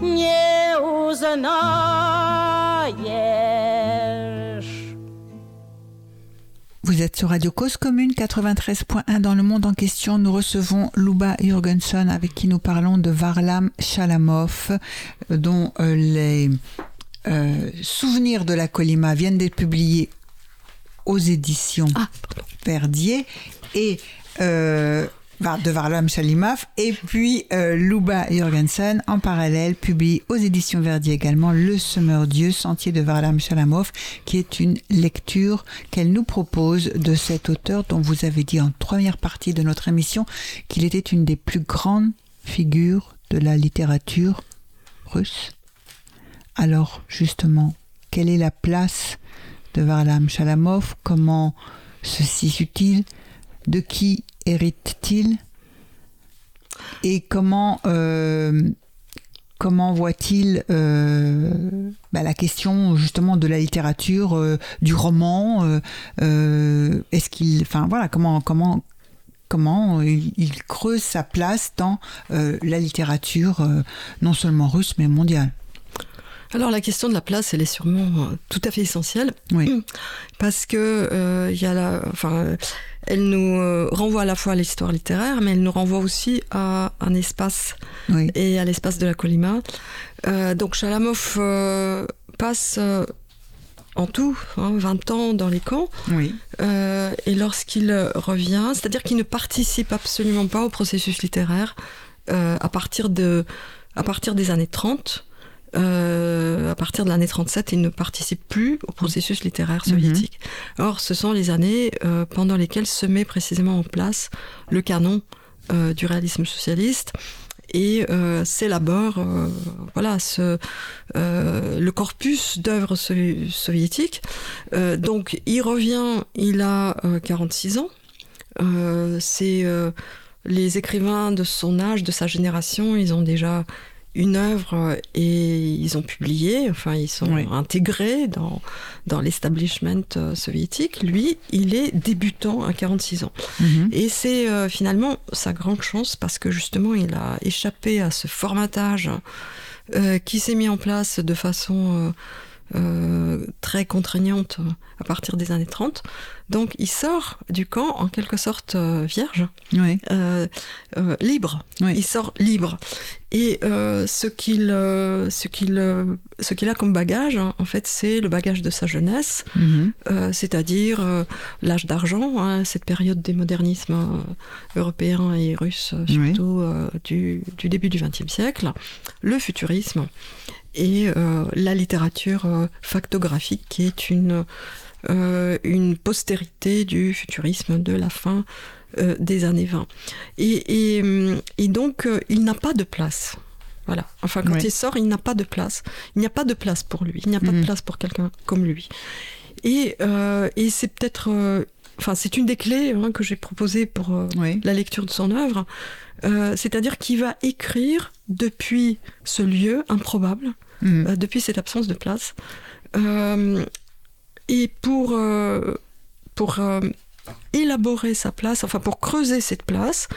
не узнаешь Vous êtes sur Radio Cause Commune 93.1 dans le monde en question. Nous recevons Luba Jurgenson avec qui nous parlons de Varlam Shalamov, euh, dont euh, les euh, souvenirs de la Colima viennent d'être publiés aux éditions Ah, Verdier et euh, de Varlam Shalimov. Et puis euh, Luba Jurgensen en parallèle publie aux éditions Verdier également Le Semeur Dieu, Sentier de Varlam Shalamov qui est une lecture qu'elle nous propose de cet auteur dont vous avez dit en première partie de notre émission qu'il était une des plus grandes figures de la littérature russe. Alors justement, quelle est la place de Varlam Shalamov Comment se situe-t-il De qui hérite-t-il? Et comment, euh, voit-il euh, bah, la question justement de la littérature, euh, du roman Est-ce qu'il, enfin voilà, comment, comment, il, creuse sa place dans la littérature non seulement russe mais mondiale? Alors la question de la place, elle est sûrement euh, tout à fait essentielle Oui. parce que euh, y a la, enfin, elle nous euh, renvoie à la fois à l'histoire littéraire, mais elle nous renvoie aussi à un espace Oui. et à l'espace de la Colima. Euh, donc Chalamov euh, passe en tout hein, 20 ans dans les camps. Oui. Euh, et lorsqu'il revient, c'est-à-dire qu'il ne participe absolument pas au processus littéraire euh, à, partir de, à partir des années 30. Euh, à partir de l'année 37, il ne participe plus au processus littéraire soviétique. Or, ce sont les années euh, pendant lesquelles se met précisément en place le canon euh, du réalisme socialiste et s'élabore voilà ce le corpus d'œuvres so- soviétiques. Donc il revient, il a euh, 46 ans. C'est les écrivains de son âge, de sa génération, ils ont déjà une œuvre et ils ont publié, enfin ils sont Oui. intégrés dans, dans l'establishment euh, soviétique. Lui, il est débutant à 46 ans. Mhm. Et c'est euh, finalement sa grande chance parce que justement il a échappé à ce formatage euh, qui s'est mis en place de façon euh, très contraignante à partir des années 30. Donc il sort du camp en quelque sorte euh, vierge, Oui. euh, euh, libre. Oui. Il sort libre. Et ce qu'il ce qu'il ce qu'il a comme bagage, hein, en fait, c'est le bagage de sa jeunesse, Mhm. c'est-à-dire l'âge d'argent, hein, cette période des modernismes européens et russes, Oui. surtout du, du début du XXe siècle, le futurisme et la littérature factographique qui est une, euh, une postérité du futurisme de la fin euh, des années 20. Et, et, et donc, euh, il n'a pas de place. Voilà. Enfin, quand il sort, il n'a pas de place. Il n'y a pas de place pour lui. Il n'y a pas Mhm. de place pour quelqu'un comme lui. Et, euh, et c'est peut-être. euh, Enfin, c'est une des clés hein, que j'ai proposées pour euh, Oui. la lecture de son œuvre. Euh, C'est-à-dire qu'il va écrire depuis ce lieu improbable, Mhm. euh, depuis cette absence de place. Et pour, euh, pour euh, élaborer sa place, enfin pour creuser cette place,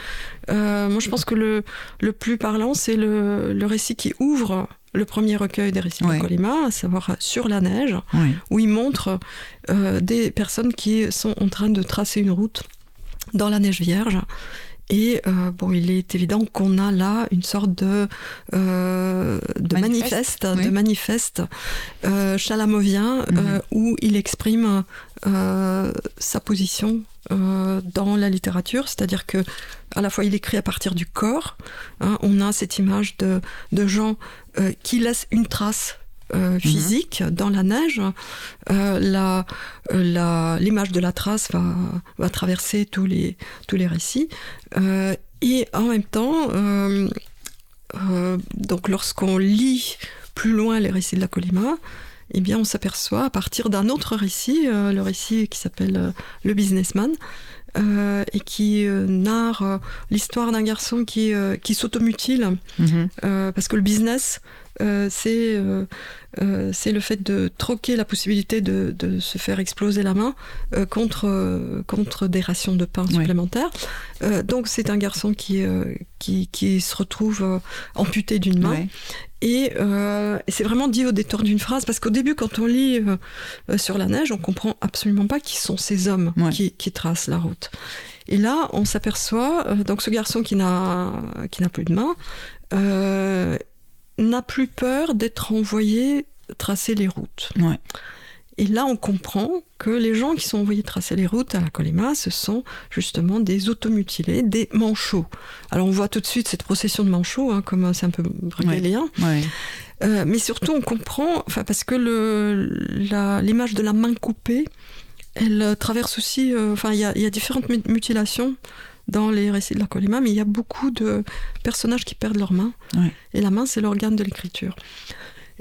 euh, moi je pense que le, le plus parlant, c'est le, le récit qui ouvre le premier recueil des récits Ouais. de Colima, à savoir Sur la neige, où il montre euh, des personnes qui sont en train de tracer une route dans la neige vierge. Et euh, bon, il est évident qu'on a là une sorte de, euh, de Manifeste, manifeste, oui. de manifeste euh, chalamovien euh, où il exprime sa position dans la littérature, c'est-à-dire que à la fois il écrit à partir du corps, hein, on a cette image de, de gens qui laissent une trace euh, physique dans la neige, euh, la, euh, la, l'image de la trace va, va traverser tous les, tous les récits. Euh, et en même temps, donc lorsqu'on lit plus loin les récits de la Colima, eh bien, on s'aperçoit à partir d'un autre récit, le récit qui s'appelle Le Businessman, euh, et qui euh, narre euh, l'histoire d'un garçon qui, qui s'automutile Mhm. parce que le business, c'est euh, euh, c'est le fait de troquer la possibilité de, de se faire exploser la main euh, contre, euh, contre des rations de pain supplémentaires. Euh, donc c'est un garçon qui, euh, qui, qui se retrouve euh, amputé d'une main. Ouais. Et, euh, c'est vraiment dit au détour d'une phrase, parce qu'au début, quand on lit euh, euh, sur la neige, on comprend absolument pas qui sont ces hommes Ouais. qui, qui tracent la route. Et là, on s'aperçoit, euh, donc ce garçon qui n'a qui n'a plus de main, euh, n'a plus peur d'être envoyé tracer les routes. Ouais. Et là, on comprend que les gens qui sont envoyés tracer les routes à la Colima, ce sont justement des automutilés, des manchots. Alors on voit tout de suite cette procession de manchots, hein, comme c'est un peu bruxellien. Ouais. Euh, mais surtout, on comprend, enfin, parce que l'image de la main coupée, elle traverse aussi, euh, enfin, il y a, il y a différentes mu- mutilations dans les récits de la Colima, mais il y a beaucoup de personnages qui perdent leur main. Ouais. Et la main, c'est l'organe de l'écriture.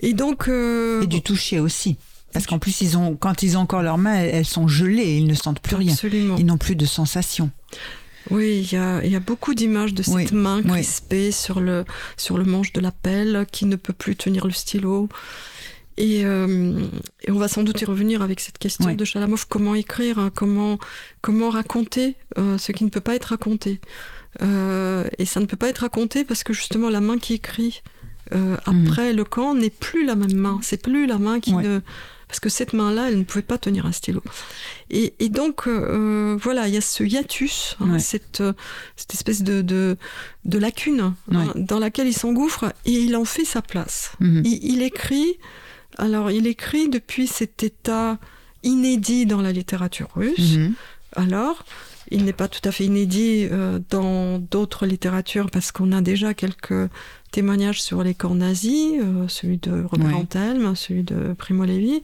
Et donc. euh, Et du toucher aussi. Parce qu'en plus, ils ont, quand ils ont encore leurs mains, elles sont gelées, ils ne sentent plus rien. Absolument. Ils n'ont plus de sensations. Oui, il y a, il y a beaucoup d'images de cette Oui, main oui. crispée sur, le, sur le manche de la pelle qui ne peut plus tenir le stylo. Et, euh, et on va sans doute y revenir avec cette question de Chalamov, comment écrire, hein, comment, comment raconter euh, ce qui ne peut pas être raconté? Euh, et ça ne peut pas être raconté parce que justement la main qui écrit euh, Mhm. après le camp n'est plus la même main. C'est plus la main qui Ouais. ne... Parce que cette main-là, elle ne pouvait pas tenir un stylo. Et, et donc, euh, voilà, il y a ce hiatus, hein, Ouais. cette, euh, cette espèce de, de, de lacune hein, dans laquelle il s'engouffre et il en fait sa place. Mhm. Il, il écrit, alors il écrit depuis cet état inédit dans la littérature russe. Mhm. Alors, il n'est pas tout à fait inédit euh, dans d'autres littératures parce qu'on a déjà quelques témoignages sur les camps nazis, euh, celui de Robert Ouais. Antelme, celui de Primo Levi.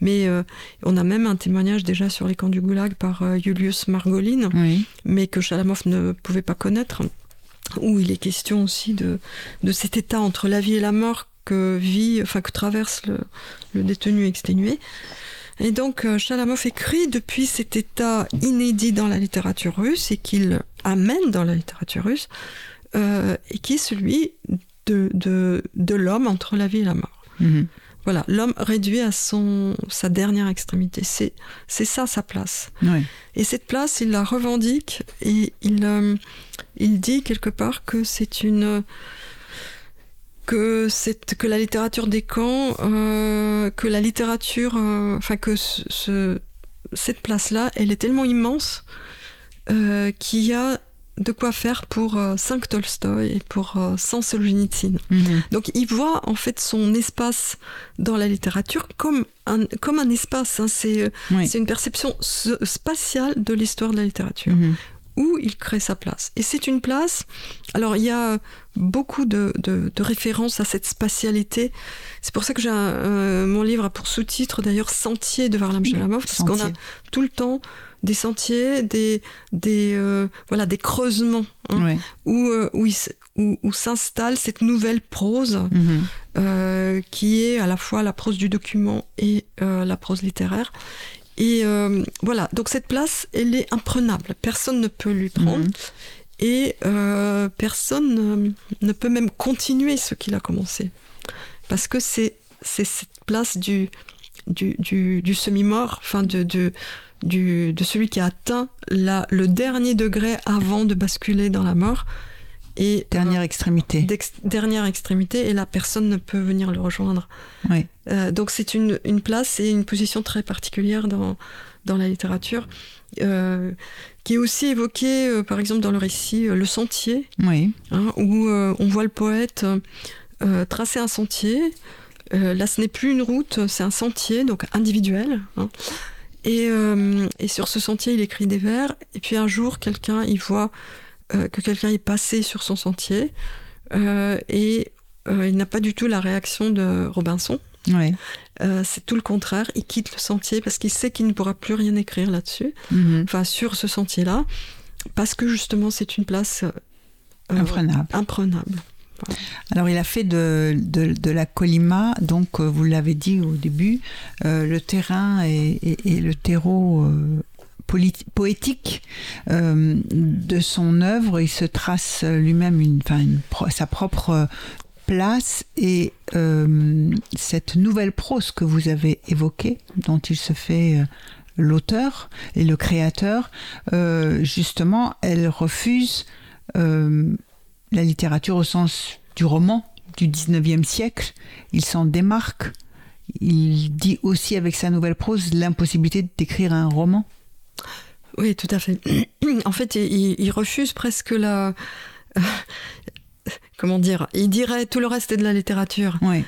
Mais euh, on a même un témoignage déjà sur les camps du Goulag par Julius Margolin, Oui. mais que Chalamov ne pouvait pas connaître, où il est question aussi de, de cet état entre la vie et la mort que vit, enfin que traverse le, le détenu exténué. Et donc euh, Chalamov écrit depuis cet état inédit dans la littérature russe et qu'il amène dans la littérature russe, euh, et qui est celui de, de, de l'homme entre la vie et la mort. Mhm. Voilà, l'homme réduit à son, sa dernière extrémité. C'est, c'est ça sa place. Oui. Et cette place, il la revendique et il, euh, il dit quelque part que c'est une que c'est que la littérature des camps, euh, que la littérature, euh, enfin que ce, ce- cette place-là, elle est tellement immense euh, qu'il y a de quoi faire pour euh, 5 Tolstoï et pour euh, 100 Solzhenitsyn. Mhm. Donc il voit en fait son espace dans la littérature comme un, comme un espace. hein. C'est Oui. une perception spatiale de l'histoire de la littérature, Mhm. Où il crée sa place. Et c'est une place, alors il y a beaucoup de, de- de références à cette spatialité. C'est pour ça que j'ai euh, mon livre a pour sous-titre d'ailleurs Sentier de Varlam Chalamov, parce qu'on a tout le temps des sentiers, des, des, euh, voilà, des creusements, hein, Ouais. où, euh, où, il où- où s'installe cette nouvelle prose Mhm. euh, qui est à la fois la prose du document et la prose littéraire. Et euh, voilà, donc cette place, elle est imprenable. Personne ne peut lui prendre. Mhm. Et euh, personne ne, peut même continuer ce qu'il a commencé. Parce que c'est c'est cette place du, du, du, du semi-mort, enfin de, de, du, de celui qui a atteint la, le dernier degré avant de basculer dans la mort. Et Dernière extrémité. dernière extrémité et la personne ne peut venir le rejoindre. Oui. Euh, donc c'est une, une place et une position très particulière dans, dans la littérature, euh, qui est aussi évoquée euh, par exemple dans le récit Le Sentier, Oui. hein, où on voit le poète tracer un sentier. Là ce n'est plus une route, c'est un sentier, donc individuel. hein. Et, et sur ce sentier, il écrit des vers. Et puis un jour, quelqu'un, il voit euh, que quelqu'un est passé sur son sentier. euh, et euh, il n'a pas du tout la réaction de Robinson, Ouais. C'est tout le contraire. Il quitte le sentier parce qu'il sait qu'il ne pourra plus rien écrire là-dessus, Mhm. enfin sur ce sentier-là, parce que justement c'est une place Imprenable. imprenable. Alors, il a fait de, de, de la Colima, donc vous l'avez dit au début, le terrain et, et- et le terreau poétique euh, de son œuvre. Il se trace lui-même sa propre place et euh, cette nouvelle prose que vous avez évoquée, dont il se fait euh, l'auteur et le créateur, justement, elle refuse la littérature au sens du roman du 19e siècle. Il s'en démarque. Il dit aussi avec sa nouvelle prose l'impossibilité d'écrire un roman. Oui, tout à fait. En fait, il, il refuse presque la. Comment dire Il dirait tout le reste est de la littérature. Oui.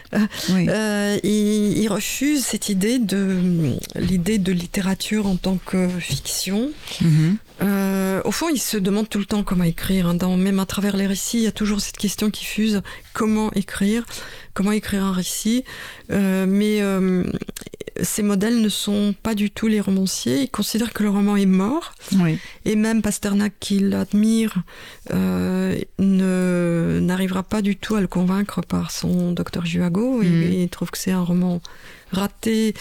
oui. Euh, il, il refuse cette idée de l'idée de littérature en tant que fiction. Mhm. Euh, au fond, il se demande tout le temps comment écrire. hein. Dans, même à travers les récits, il y a toujours cette question qui fuse comment écrire, comment écrire un récit? Euh, mais euh, ces modèles ne sont pas du tout les romanciers. Il considère que le roman est mort. Oui. Et même Pasternak, qui l'admire, euh, ne- n'arrivera pas du tout à le convaincre par son Docteur Juago. Mhm. il trouve que c'est un roman raté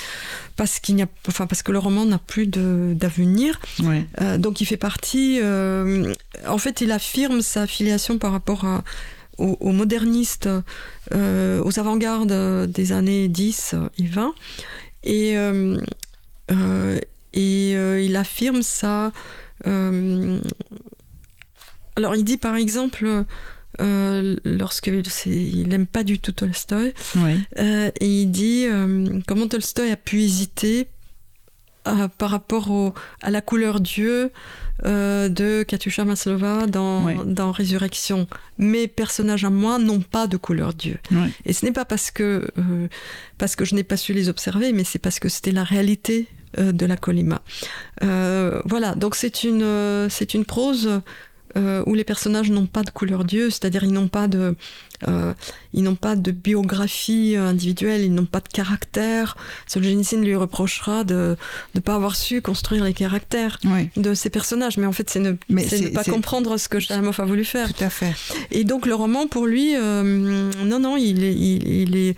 parce qu'il n'y a, enfin parce que le roman n'a plus de- d'avenir. Euh, donc il fait partie. euh, en fait, il affirme sa filiation par rapport à- aux, aux modernistes, euh, aux avant-gardes des années 10 et 20. Et, et il affirme ça. alors il dit par exemple. Euh, lorsque il n'aime pas du tout Tolstoï, Oui. euh, et il dit euh, comment Tolstoï a pu hésiter euh, par rapport au, à la couleur Dieu euh, de Katusha Maslova dans, Oui. dans Résurrection. Mes personnages à moi n'ont pas de couleur Dieu. Oui. Et ce n'est pas parce que, parce que je n'ai pas su les observer, mais c'est parce que c'était la réalité de la Colima. Voilà, donc c'est une, c'est une prose euh, où les personnages n'ont pas de couleur Dieu, c'est-à-dire ils n'ont pas de, euh, ils n'ont pas de biographie individuelle, ils n'ont pas de caractère. Solzhenitsyn lui reprochera de ne pas avoir su construire les caractères Oui. de ces personnages, mais en fait c'est ne, pas comprendre ce que Chalamov a voulu faire. Tout à fait. Et donc le roman, pour lui, euh, non, non, il, est, il, il est,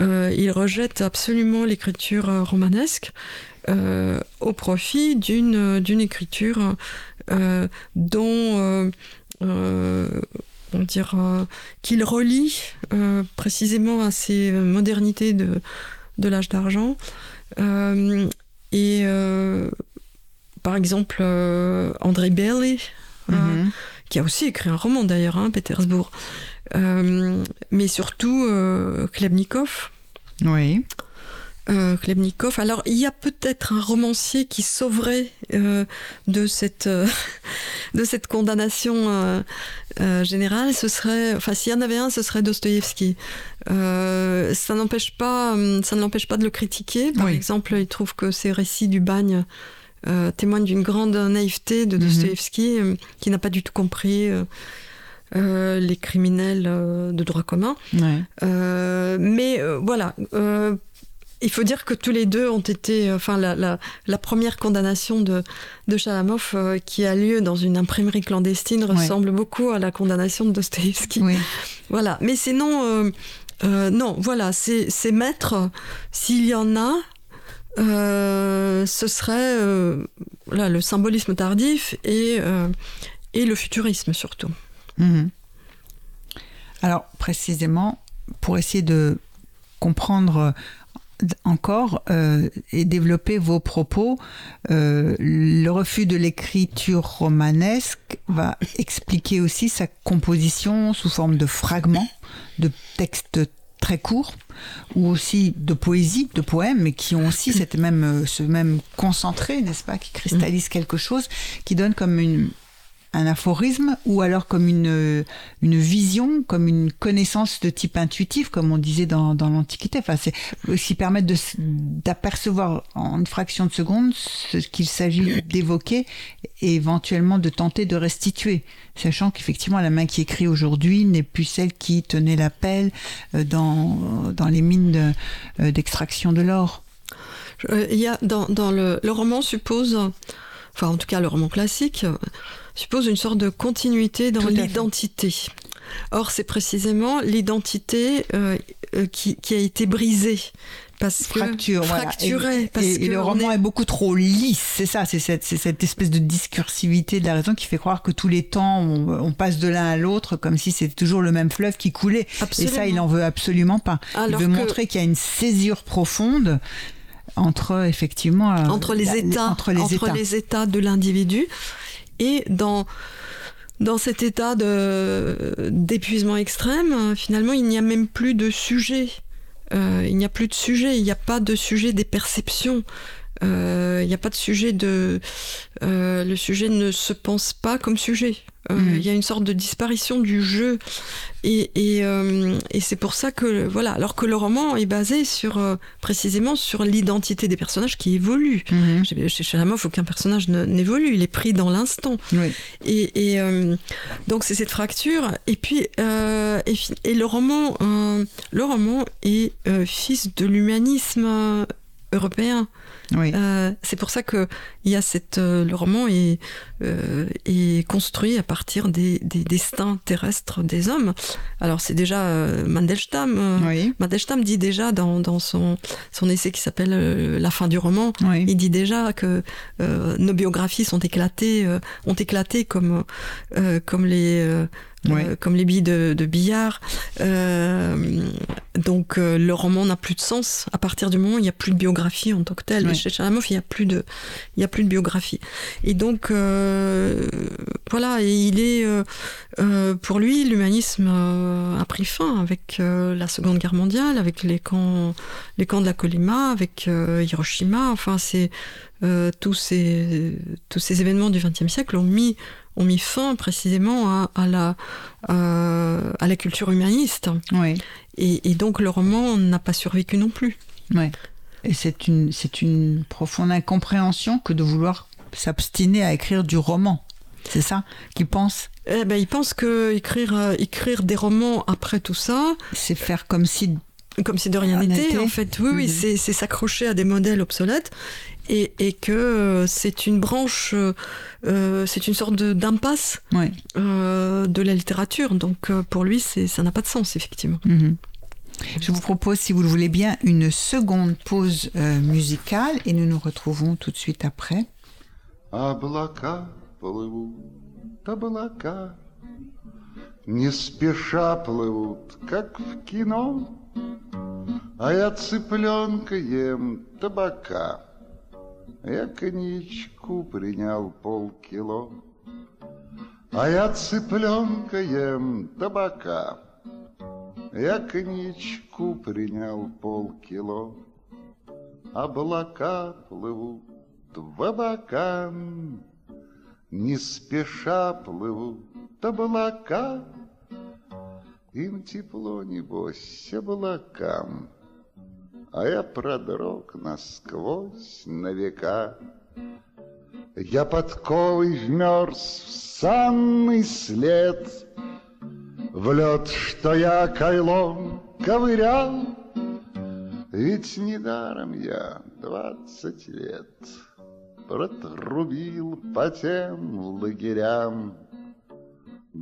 euh, il rejette absolument l'écriture euh, romanesque euh, au profit d'une d'une écriture euh, dont euh, on dira qu'il relie précisément à ces modernités de, de l'âge d'argent. Et par exemple, André Bailey, Mhm. qui a aussi écrit un roman d'ailleurs, hein, Pétersbourg, mais surtout Klebnikov. Oui. Euh, Klebnikov. Alors, il y a peut-être un romancier qui sauverait euh, de cette euh, de cette condamnation euh, générale. Ce serait, enfin, s'il y en avait un, ce serait Dostoïevski. Ça n'empêche pas, ça ne l'empêche pas de le critiquer. Par Oui. exemple, il trouve que ses récits du bagne témoignent d'une grande naïveté de Mhm. Dostoïevski, qui n'a pas du tout compris. euh, les criminels euh, de droit commun. Ouais. Euh, mais voilà, il faut dire que tous les deux ont été, euh, enfin la, la, la première condamnation de, de Chalamov euh, qui a lieu dans une imprimerie clandestine ressemble beaucoup à la condamnation de Dostoevsky. Oui. Voilà, mais sinon, euh, euh, non, voilà, ces, ces maîtres, s'il y en a, ce serait voilà, le symbolisme tardif et, et le futurisme surtout. Mhm. Alors, précisément, pour essayer de comprendre encore euh, et développer vos propos, euh, le refus de l'écriture romanesque va expliquer aussi sa composition sous forme de fragments, de textes très courts, ou aussi de poésie, de poèmes, mais qui ont aussi cette même, euh, ce même concentré, n'est-ce pas, qui cristallise quelque chose, qui donne comme une, un aphorisme ou alors comme une, une vision, comme une connaissance de type intuitif, comme on disait dans, dans l'Antiquité. Enfin, c'est aussi permettre de- d'apercevoir en une fraction de seconde ce qu'il s'agit d'évoquer et éventuellement de tenter de restituer, sachant qu'effectivement la main qui écrit aujourd'hui n'est plus celle qui tenait la pelle euh, dans, dans les mines de- euh, d'extraction de l'or. Euh, Il y a dans, dans le, le roman suppose, enfin en tout cas le roman classique, suppose une sorte de continuité dans l'identité. Or c'est précisément l'identité euh, euh, qui, qui a été brisée parce que fracture, voilà. fracturée Et, parce et- et que le roman est- est... beaucoup trop lisse, c'est ça, c'est cette, espèce de discursivité de la raison qui fait croire que tous les temps on, on passe de l'un à l'autre comme si c'était toujours le même fleuve qui coulait. Et Absolument. ça, il en veut absolument pas. Alors il veut que- montrer qu'il y a une césure profonde entre effectivement euh, entre les la- états, entre les états. les états de l'individu et dans dans cet état d'épuisement extrême, euh, finalement, il n'y a même plus de sujet. Euh, il n'y a plus de sujet. Il n'y a pas de sujet des perceptions. Euh, il n'y a pas de sujet de. le sujet ne se pense pas comme sujet. Euh, Mhm. Il y a une sorte de disparition du jeu. Et, et, euh, et c'est pour ça que. Voilà. Alors que le roman est basé sur. euh, précisément sur l'identité des personnages qui évoluent. Mhm. Chez, chez Chalamov, aucun personnage n'évolue. Il est pris dans l'instant. Oui. Et, et, donc c'est cette fracture. Et puis et, le roman, le roman est fils de l'humanisme européen. Oui. Euh, c'est pour ça que il y a cette euh, le roman est euh, est construit à partir des, des destins terrestres des hommes. Alors c'est déjà euh, Mandelstam. euh, oui. Mandelstam dit déjà dans, dans son son essai qui s'appelle euh, La fin du roman. Oui. Il dit déjà que euh, nos biographies sont éclatées, euh, ont éclaté comme euh, comme les euh, Oui. euh, comme les billes de, de billard. Euh, donc euh, le roman n'a plus de sens à partir du moment où il n'y a plus de biographie en tant que telle. Oui. Et chez Chalamov, il n'y a plus de il y a plus de biographie. Et donc voilà, et il est pour lui l'humanisme a pris fin avec la Seconde Guerre mondiale, avec les camps les camps de la Colima, avec Hiroshima. Enfin, c'est tous ces tous ces événements du XXe siècle ont mis ont mis fin précisément à, à la euh, à la culture humaniste. Oui. Et, et donc le roman n'a pas survécu non plus. Et c'est une, c'est une profonde incompréhension que de vouloir s'abstiner à écrire du roman. C'est ça qu'il pense Eh ben, il pense que écrire euh, écrire des romans après tout ça, C'est faire comme si comme si de rien Rien n'était, n'était. en fait. Oui, oui, Mhm. c'est c'est s'accrocher à des modèles obsolètes et, et que euh, c'est une branche, euh, euh, c'est une sorte de- d'impasse Ouais. euh, de la littérature. Donc euh, pour lui, c'est ça n'a pas de sens, effectivement. Mhm. Je vous propose, si vous le voulez bien, une seconde pause euh, musicale et nous nous retrouvons tout de suite après. Облака плывут, облака, Не спеша плывут, как в кино, А я цыпленка ем табака, Я коньячку принял полкило, А я цыпленка ем табака, Я коньячку принял полкило, Облака плывут в облакам, Не спеша плывут облака, Им тепло, небось, облакам, А я продрог насквозь на века. Я подковой вмерз в санный след, В лед, что я кайлом ковырял, Ведь недаром я двадцать лет Протрубил по тем лагерям.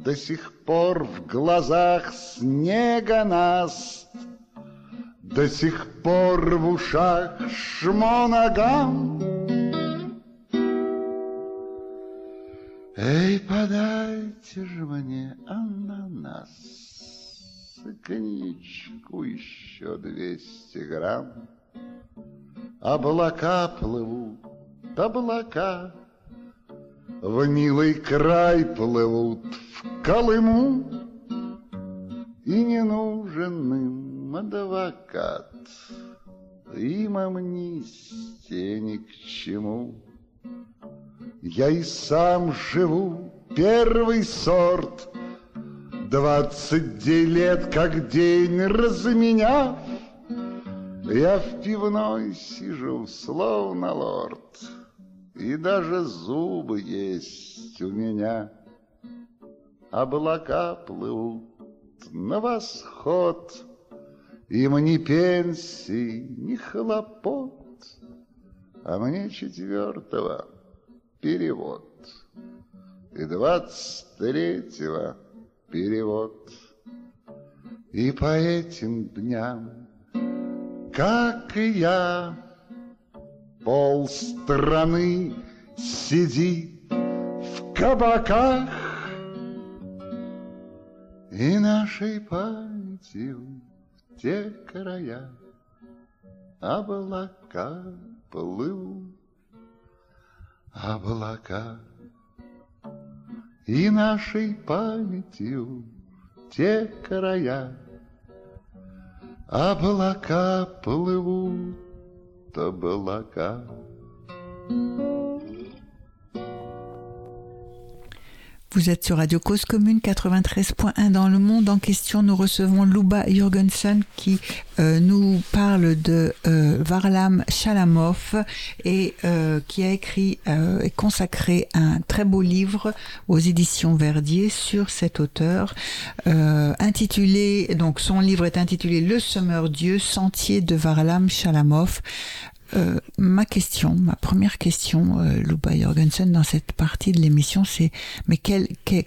До сих пор в глазах снега наст, До сих пор в ушах шмо ногам. Эй, подайте же мне ананас, Коньячку еще двести грамм. Облака плывут, облака, В милый край плывут в Колыму, И не нужен им адвокат, Им амнистия ни к чему. Я и сам живу первый сорт. Двадцать лет, как день разменяв, Я в пивной сижу, словно лорд, И даже зубы есть у меня. Облака плывут на восход, Им ни пенсии, ни хлопот, А мне четвертого перевод И двадцать третьего перевод. И по этим дням, как и я, пол страны сидит в кабаках, И нашей памятью в те края Облака плывут, облака и нашей памятью те края. Облака плывут, облака. Thank you. Vous êtes sur Radio Cause Commune 93.1 dans le monde. En question, nous recevons Luba Jürgensen qui euh, nous parle de euh, Varlam Shalamov et euh, qui a écrit et consacré un très beau livre aux éditions Verdier sur cet auteur intitulé, donc son livre est intitulé Le Semeur Dieu, Sentier de Varlam Shalamov. Euh, ma question, ma première question, euh, Luba Jorgensen, dans cette partie de l'émission, c'est mais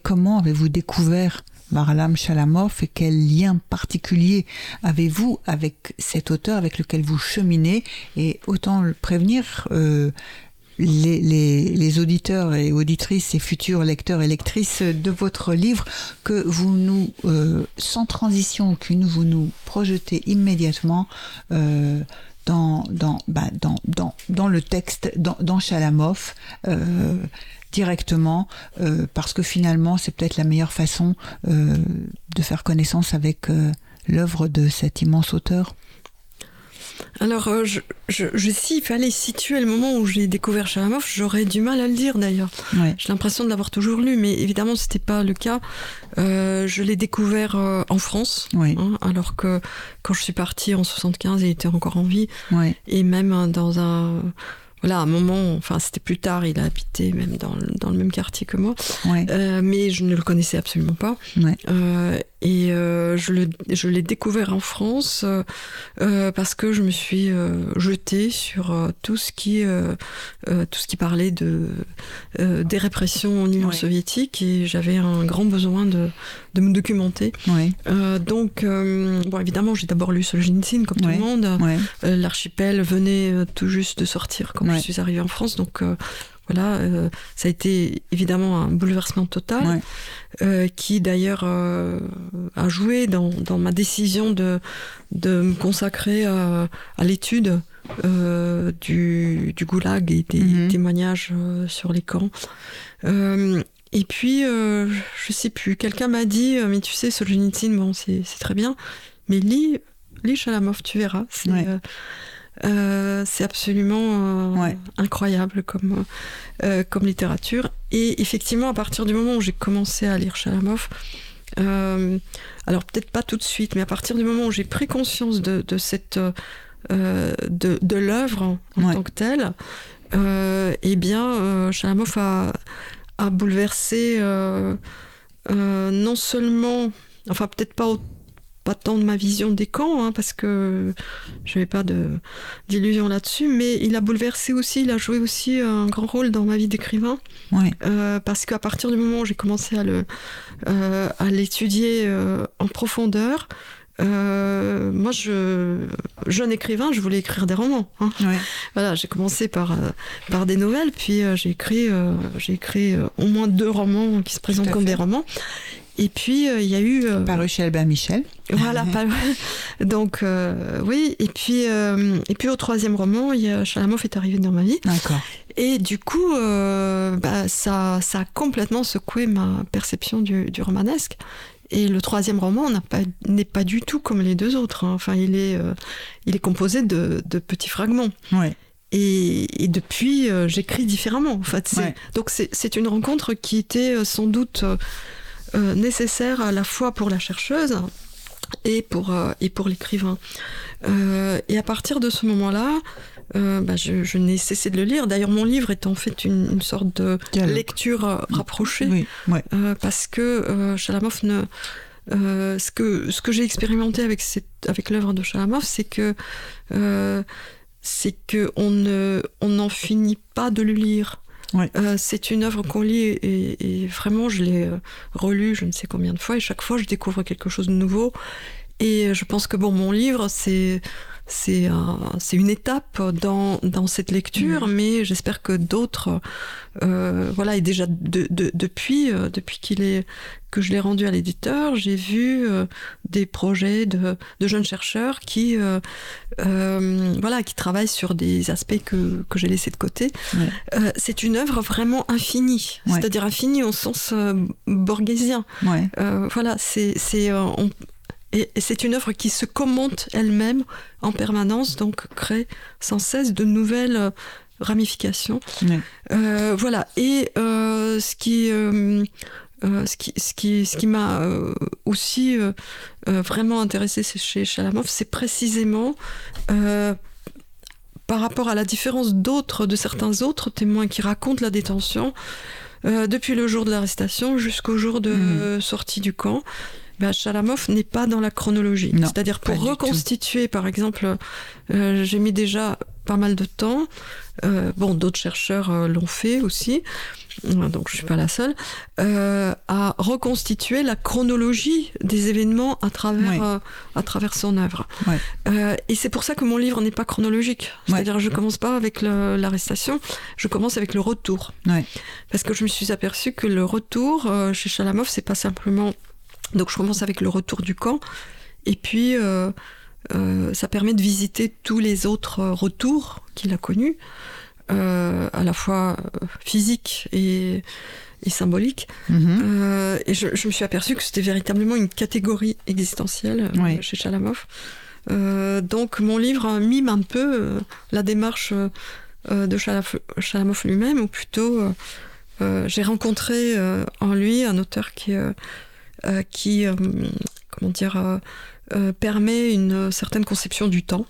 comment avez-vous découvert Varlam Shalamov et quel lien particulier avez-vous avec cet auteur avec lequel vous cheminez Et autant prévenir, euh, les, auditeurs et auditrices et futurs lecteurs et lectrices de votre livre que vous nous, sans transition aucune, vous nous projetez immédiatement bah, dans, le texte, dans, dans Chalamov, euh, directement, euh, parce que finalement, c'est peut-être la meilleure façon euh, de faire connaissance avec l'œuvre de cet immense auteur. Alors, euh, je, je, je s'il fallait situer le moment où j'ai découvert Chalamov, j'aurais du mal à le dire d'ailleurs. J'ai l'impression de l'avoir toujours lu, mais évidemment, c'était pas le cas. Euh, je l'ai découvert euh, en France, hein, alors que quand je suis partie en 75, il était encore en vie. Et même dans un voilà, à un moment, enfin c'était plus tard, il a habité même dans, dans le même quartier que moi, euh, mais je ne le connaissais absolument pas. Euh, et euh, je, l'ai découvert en France euh, parce que je me suis jetée sur tout ce qui tout ce qui parlait de des répressions en Union soviétique. Et j'avais un grand besoin de, de me documenter. donc bon évidemment j'ai d'abord lu Solzhenitsyn comme tout le monde. L'archipel venait tout juste de sortir quand je suis arrivée en France. Donc voilà, euh, ça a été évidemment un bouleversement total, euh, qui d'ailleurs euh, a joué dans, dans, ma décision de, de me consacrer à, à l'étude du, du, goulag et des mhm. témoignages sur les camps. et puis, je sais plus, quelqu'un m'a dit, mais tu sais, Solzhenitsyn, bon, c'est très bien, mais lis, lis Chalamov, tu verras. C'est euh, c'est absolument euh, incroyable comme, euh, comme littérature. Et effectivement, à partir du moment où j'ai commencé à lire Chalamov, alors peut-être pas tout de suite, mais à partir du moment où j'ai pris conscience de, de cette de, de l'œuvre en tant que telle, eh bien, Chalamov a, a bouleversé non seulement, enfin peut-être pas autant pas tant de ma vision des camps, hein, parce que je n'avais pas d'illusion là-dessus, mais il a bouleversé aussi, il a joué aussi un grand rôle dans ma vie d'écrivain, euh, parce qu'à partir du moment où j'ai commencé à euh, l'étudier euh, en profondeur, moi, je, jeune écrivain, je voulais écrire des romans. Hein. Voilà, j'ai commencé par par des nouvelles, puis j'ai écrit j'ai écrit au moins deux romans qui se présentent comme des romans. Et puis euh, il y a eu euh, paru chez Albert Michel. Voilà, donc euh, oui. Et puis et puis au troisième roman, il y a Chalamov est arrivé dans ma vie. D'accord. Et du coup, bah, ça ça a complètement secoué ma perception du, du romanesque. Et le troisième roman n'est pas, pas du tout comme les deux autres. Hein. Enfin, il est, il est composé de, de petits fragments. Ouais. et, et depuis, euh, j'écris différemment. En fait, Ouais. donc c'est, c'est une rencontre qui était euh, sans doute euh, nécessaire à la fois pour la chercheuse et pour euh, et pour l'écrivain. Euh, et à partir de ce moment-là, euh, bah, je, je n'ai cessé de le lire. D'ailleurs, mon livre est en fait une, une sorte de Dialogue. lecture rapprochée. Oui, ouais. Parce que Chalamov ne ce que ce que j'ai expérimenté avec cette, avec l'œuvre de Chalamov, c'est que c'est que on ne on n'en finit pas de le lire. Euh, c'est une œuvre qu'on lit et, et vraiment je l'ai euh, relue je ne sais combien de fois et chaque fois je découvre quelque chose de nouveau. Et je pense que bon mon livre c'est c'est un- c'est une étape dans, dans cette lecture, mais j'espère que d'autres, euh, voilà, et déjà de, de- depuis, euh, depuis qu'il est que je l'ai rendu à l'éditeur, j'ai vu euh, des projets de, de jeunes chercheurs qui, voilà, qui travaillent sur des aspects que, que j'ai laissés de côté. Ouais. C'est une œuvre vraiment infinie, Ouais. c'est-à-dire infinie au sens borghésien. Ouais. Voilà, c'est et, et c'est une œuvre qui se commente elle-même en permanence, donc crée sans cesse de nouvelles euh, ramifications. Ouais. Euh, voilà. Et euh, ce qui euh, ce qui, ce qui, ce qui m'a aussi vraiment intéressé chez Chalamov, c'est précisément par rapport à la différence d'autres, de certains autres témoins qui racontent la détention, depuis le jour de l'arrestation jusqu'au jour de Mhm. euh, sortie du camp. Ben, Chalamov n'est pas dans la chronologie. C'est-à-dire pour reconstituer, par exemple, euh, j'ai mis déjà pas mal de temps. Euh, bon, d'autres chercheurs euh, l'ont fait aussi, donc je suis pas la seule, euh, à reconstituer la chronologie des événements à travers, à travers son œuvre. Ouais. Et c'est pour ça que mon livre n'est pas chronologique. C'est-à-dire, je commence pas avec l'arrestation, je commence avec le retour. Parce que je me suis aperçue que le retour chez Chalamov, c'est pas simplement. Donc, je commence avec le retour du camp, et puis euh, euh, ça permet de visiter tous les autres euh, retours qu'il a connus, euh, à la fois physiques et, et symboliques. Mhm. Et je, je me suis aperçue que c'était véritablement une catégorie existentielle Oui. chez Chalamov. Donc mon livre mime un peu la démarche de Chalamov lui-même, ou plutôt j'ai rencontré en lui un auteur qui, qui euh, comment dire, euh, euh, permet une certaine conception du temps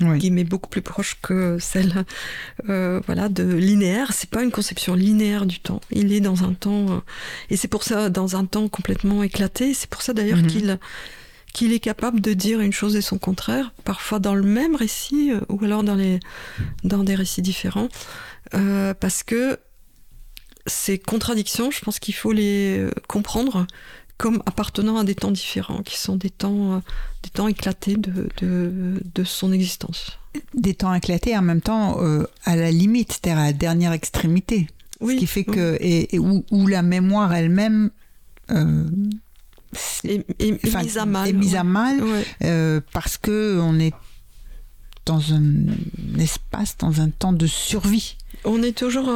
Oui. qui m'est beaucoup plus proche que celle euh, voilà de linéaire c'est pas une conception linéaire du temps il est dans un temps euh, et c'est pour ça dans un temps complètement éclaté c'est pour ça d'ailleurs Mhm. qu'il qu'il est capable de dire une chose et son contraire parfois dans le même récit euh, ou alors dans les dans des récits différents euh, parce que ces contradictions je pense qu'il faut les euh, comprendre comme appartenant à des temps différents qui sont des temps euh, des temps éclatés de, de, de son existence Des temps éclatés en même temps euh, à la limite, c'est-à-dire à la dernière extrémité. oui Ce qui fait oui. que. Et, et où, où la mémoire elle-même. euh, et, et- enfin, mise à mal est mise à mal Ouais. euh, parce que on est dans un espace, dans un temps de survie. on est toujours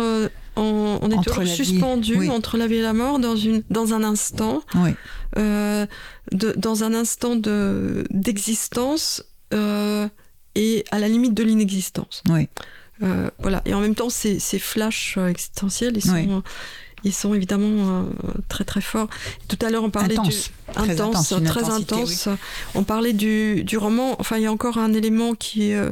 on est Entre toujours suspendu oui. entre la vie et la mort dans une dans un instant Oui, euh, de, dans un instant de d'existence euh, et à la limite de l'inexistence oui, Euh, voilà et en même temps ces, ces flashs euh, existentiels ils sont ils sont évidemment très très forts. Tout à l'heure on parlait Intense. du Très intense, très intensité, intense. On parlait du, du roman. Enfin, il y a encore un élément qui euh,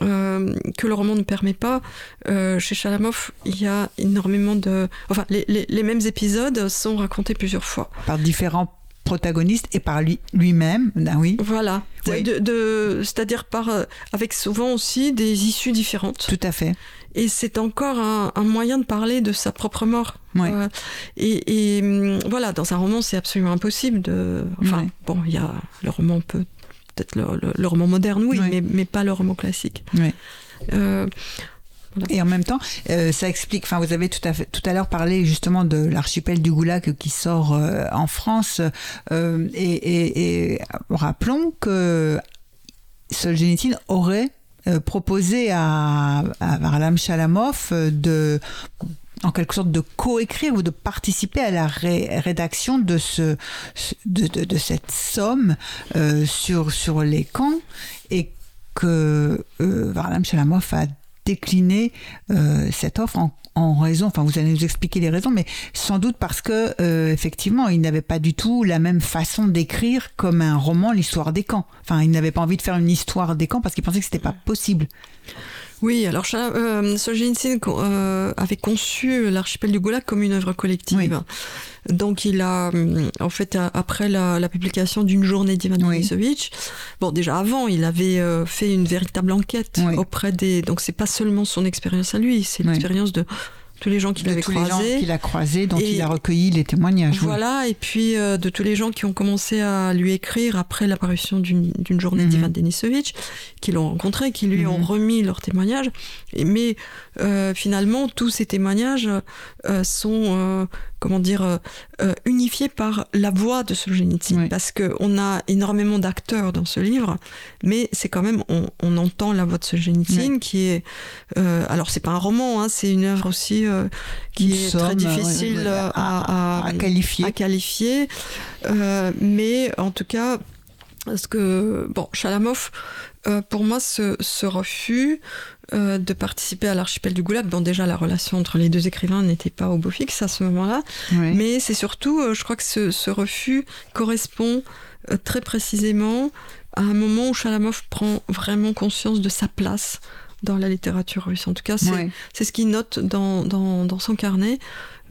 euh, que le roman ne permet pas. Euh, chez Chalamov, il y a énormément de. Enfin, les, les, les mêmes épisodes sont racontés plusieurs fois. par différents protagonistes et par lui lui-même. Ah oui, Voilà. Oui. De, de- c'est-à-dire par euh, avec souvent aussi des issues différentes. tout à fait. Et c'est encore un, un moyen de parler de sa propre mort. Ouais. Euh, et, et, hum, voilà, dans un roman, c'est absolument impossible de. Enfin, Ouais. bon, il y a le roman peut peut-être le, le- le roman moderne, oui, mais, mais pas le roman classique. Ouais. Euh, Et en même temps, euh, ça explique. Enfin, vous avez tout à fait tout à l'heure parlé justement de l'archipel du Goulag qui sort euh, en France. et, et- et rappelons que Solzhenitsyn aurait proposé à, à Varlam Chalamov de en quelque sorte de coécrire ou de participer à la ré- rédaction de ce de, cette somme euh, sur sur les camps et que euh, Varlam Chalamov a décliné euh, cette offre en, en raison, enfin vous allez nous expliquer les raisons, mais sans doute parce que euh, effectivement il n'avait pas du tout la même façon d'écrire comme un roman l'histoire des camps. Enfin il n'avait pas envie de faire une histoire des camps parce qu'il pensait que c'était pas possible. Oui, alors euh, Solzhenitsyn euh, avait conçu l'archipel du Goulag comme une œuvre collective. Oui. Donc il a, hum, en fait, a- après la, la publication d'une journée d'Ivan Oui. Denisovitch, bon déjà avant, il avait euh, fait une véritable enquête Oui. auprès des. Donc c'est pas seulement son expérience à lui, c'est l'expérience de tous les gens qu'il de avait tous les gens croisés. qu'il a croisés, dont Et- il a recueilli les témoignages. oui. Voilà, et puis euh, de tous les gens qui ont commencé à lui écrire après l'apparition d'une journée Mhm. d'Ivan Denisovitch, qui l'ont rencontré, qui lui ont Mhm. remis leurs témoignages. Et, mais euh, finalement, tous ces témoignages euh, sont, comment dire, euh, euh, unifiés par la voix de Solzhenitsyn. Oui. Parce qu'on a énormément d'acteurs dans ce livre, mais c'est quand même, on, on entend la voix de Solzhenitsyn qui est. euh, alors, c'est pas un roman, hein, c'est une œuvre aussi euh, qui est très difficile ouais, à, à qualifier. à qualifier. Mais en tout cas, parce que, bon, Chalamov, pour moi, ce, ce refus euh, de participer à l'archipel du Goulag, bon, déjà, la relation entre les deux écrivains n'était pas au beau fixe à ce moment-là, Oui. mais c'est surtout, euh, je crois que ce, ce refus correspond euh, très précisément à un moment où Chalamov prend vraiment conscience de sa place dans la littérature russe. En tout cas, c'est Oui. ce qu'il note dans, dans, dans son carnet.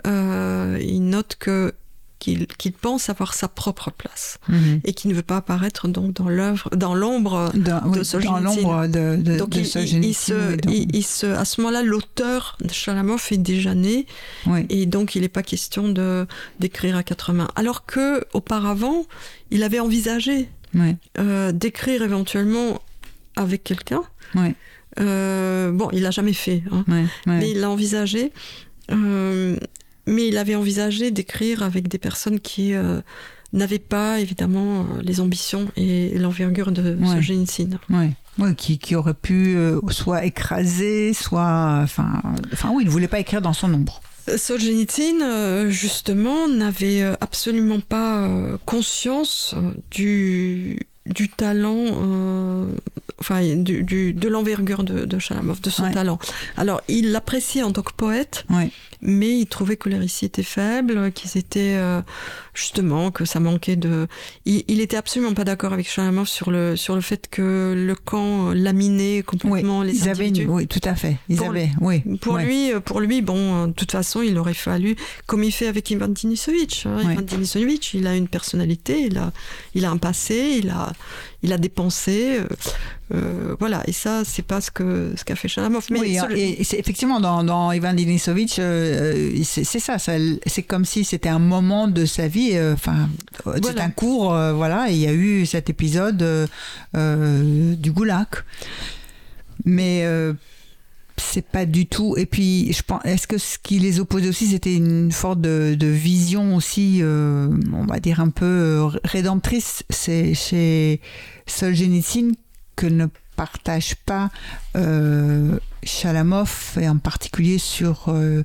Euh, il note que qu'il pense avoir sa propre place Mhm. et qu'il ne veut pas apparaître donc dans l'œuvre, dans l'ombre. Dans, oui, Solzhenitsyn. de, de, Donc de il, il- il Solzhenitsyn, se, oui, dans- il- il se, à ce moment-là, l'auteur de Chalamov est déjà né oui. et donc il n'est pas question de d'écrire à quatre mains. Alors que auparavant, il avait envisagé euh, d'écrire éventuellement avec quelqu'un. Euh, bon, il l'a jamais fait. hein. mais il l'a envisagé. Euh, mais il avait envisagé d'écrire avec des personnes qui euh, n'avaient pas évidemment euh, les ambitions et l'envergure de Ouais. Solzhenitsyn. Oui, oui, qui, qui aurait pu euh, soit écraser, soit. Enfin, enfin, oui, il ne voulait pas écrire dans son ombre. Solzhenitsyn, justement, n'avait absolument pas conscience du, du talent, euh, enfin, du, du- de l'envergure de, de Chalamov, de son Ouais. talent. Alors, il l'appréciait en tant que poète, Oui, mais il trouvait que les récits étaient faibles, qu'ils étaient euh, justement que ça manquait de. Il, il était absolument pas d'accord avec Chalamov sur le sur le fait que le camp laminait oui. complètement les Ils avaient, une- oui, tout à fait. Ils Pour- avaient, oui. Pour ouais. lui, pour lui, bon, euh, de toute façon, il aurait fallu, comme il fait avec Ivan Denisovitch. hein. Ouais. Ivan Denisovitch, il a une personnalité, il a, il a un passé, il a, il a des pensées, euh, euh, voilà. Et ça, c'est pas ce que ce qu'a fait Chalamov. Mais oui, et c'est effectivement dans, dans Ivan Denisovitch, euh, c'est ça, ça c'est comme si c'était un moment de sa vie. Enfin, euh, c'est Voilà. un cours, voilà. Et il y a eu cet épisode du Goulag, mais c'est pas du tout. Et puis, je pense, est-ce que ce qui les opposait aussi, c'était une sorte de, vision aussi, euh, on va dire un peu euh, rédemptrice, c'est chez Solzhenitsyn que ne partage pas euh, Chalamov et en particulier sur euh,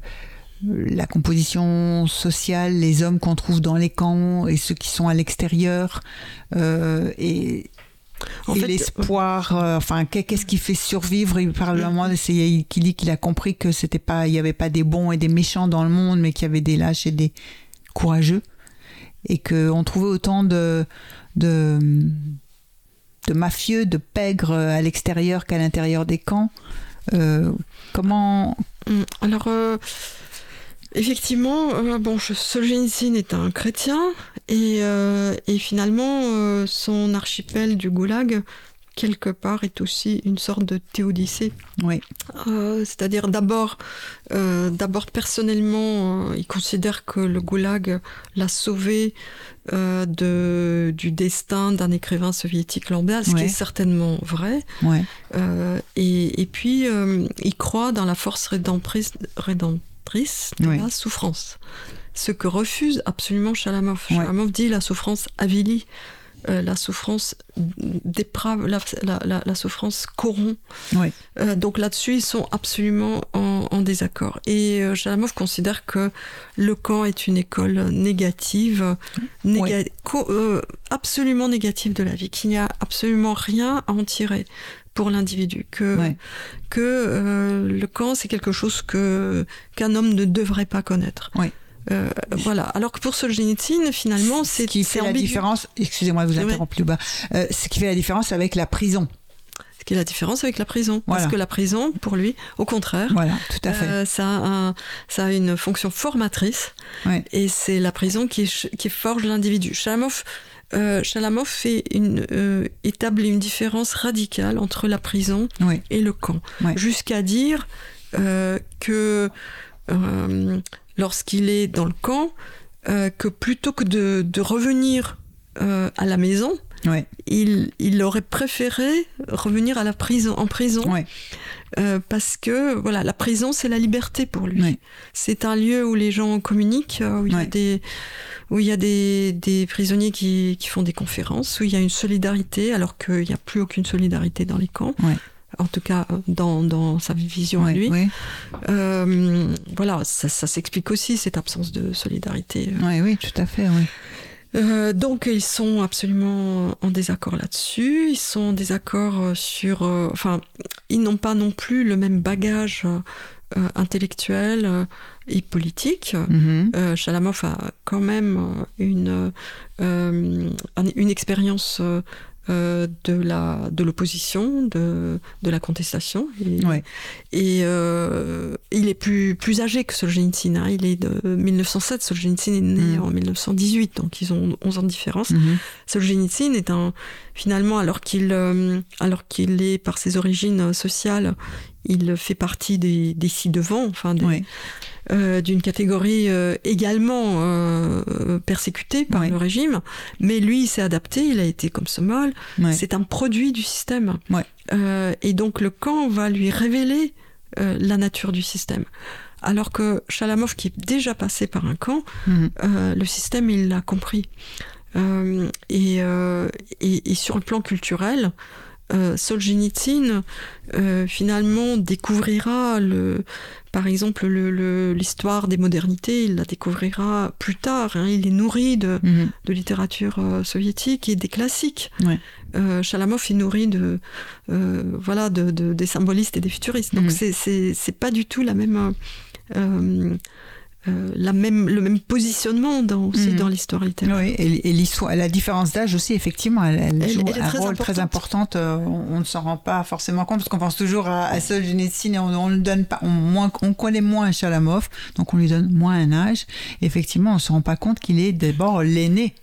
la composition sociale, les hommes qu'on trouve dans les camps et ceux qui sont à l'extérieur et, en et l'espoir. euh, enfin, qu'est- qu'est-ce qui fait survivre? Il parle à un moment de c'est qui dit qu'il a compris que c'était pas, il y avait pas des bons et des méchants dans le monde, mais qu'il y avait des lâches et des courageux et que on trouvait autant de de de mafieux, de pègres à l'extérieur qu'à l'intérieur des camps. Euh, comment Hum, Alors, euh, effectivement, euh, bon, Solzhenitsyn est un chrétien et, euh, et finalement, euh, son archipel du Goulag, quelque part, est aussi une sorte de théodicée. Oui, Euh, C'est-à-dire d'abord, d'abord personnellement, il considère que le Goulag l'a sauvé de, du destin d'un écrivain soviétique lambda, ce Ouais. qui est certainement vrai. ouais, et, et puis, il croit dans la force rédemptrice, rédemptrice de Oui. la souffrance. Ce que refuse absolument Chalamov. Ouais. Chalamov dit la souffrance avilie, euh, la souffrance déprave, la, la- la- la souffrance corrompt. oui, Euh, donc là-dessus, ils sont absolument en, en désaccord. Et euh, Chalamov considère que le camp est une école négative, néga- euh, absolument négative de la vie, qu'il n'y a absolument rien à en tirer. Pour l'individu, que, Ouais. que euh, le camp, c'est quelque chose que qu'un homme ne devrait pas connaître. Ouais. Euh, voilà. Alors que pour Solzhenitsyn, finalement, Ce c'est qui c'est fait la différence, excusez-moi de vous Ouais. interrompre plus bas, Euh, ce qui fait la différence avec la prison. Ce qui est la différence avec la prison. Voilà. Parce que la prison, pour lui, au contraire, Voilà, tout à fait. euh, ça, a un- ça a une fonction formatrice. Ouais. Et c'est la prison qui, qui forge l'individu. Chalamov, euh, Chalamov fait une, euh, établit une différence radicale entre la prison et le camp. Jusqu'à dire euh, que euh, lorsqu'il est dans le camp, que plutôt que de, de revenir à la maison, Ouais. il, il aurait préféré revenir à la prison, en prison, Ouais. euh, parce que voilà, la prison c'est la liberté pour lui. Ouais. C'est un lieu où les gens communiquent, euh, où il y a des où il y a des, des prisonniers qui, qui font des conférences, où il y a une solidarité, alors qu'il n'y a plus aucune solidarité dans les camps. Ouais. En tout cas, dans, dans sa vision à lui. ouais. Euh, voilà, ça, ça s'explique aussi, cette absence de solidarité. Ouais, oui, tout à fait, oui. Euh, donc ils sont absolument en désaccord là-dessus. Ils sont en désaccord euh, sur, euh, enfin, ils n'ont pas non plus le même bagage euh, intellectuel et politique. Euh, Chalamov a quand même une un- une expérience euh, de la de l'opposition, de de la contestation. Et, Ouais. et euh, il est plus plus âgé que Solzhenitsyn. hein. Il est de 1907. Solzhenitsyn est né Mhm. en 1918, donc ils ont 11 ans de différence. Mhm. Solzhenitsyn est un finalement alors qu'il euh, alors qu'il est par ses origines sociales, il fait partie des des ci-devant, enfin euh, d'une catégorie euh, également euh, persécutée par le régime, mais lui il s'est adapté, il a été comme Somol, Ouais. c'est un produit du système. Et donc le camp va lui révéler la nature du système. Alors que Chalamov, qui est déjà passé par un camp, Mhm. le système, il l'a compris. Et, et, et sur le plan culturel, euh, Solzhenitsyn euh, finalement découvrira le, par exemple le- le- l'histoire des modernités, il la découvrira plus tard. hein. il est nourri de, Mhm. de littérature euh, soviétique et des classiques. Ouais. Euh, Chalamov est nourri de, euh, voilà, de, de- des symbolistes et des futuristes. Donc c'est- c'est c'est pas du tout la même, euh, la même, le même positionnement dans, aussi Mhm. dans l'histoire littéraire. Oui, et, et l'histoire, la différence d'âge aussi, effectivement, elle, elle Elle- joue elle est un très rôle très important. euh, on, on ne s'en rend pas forcément compte parce qu'on pense toujours à, à Solzhenitsyn et on, on le donne pas, on, moins, on connaît moins Chalamov, donc on lui donne moins un âge. effectivement, on ne se rend pas compte qu'il est d'abord l'aîné.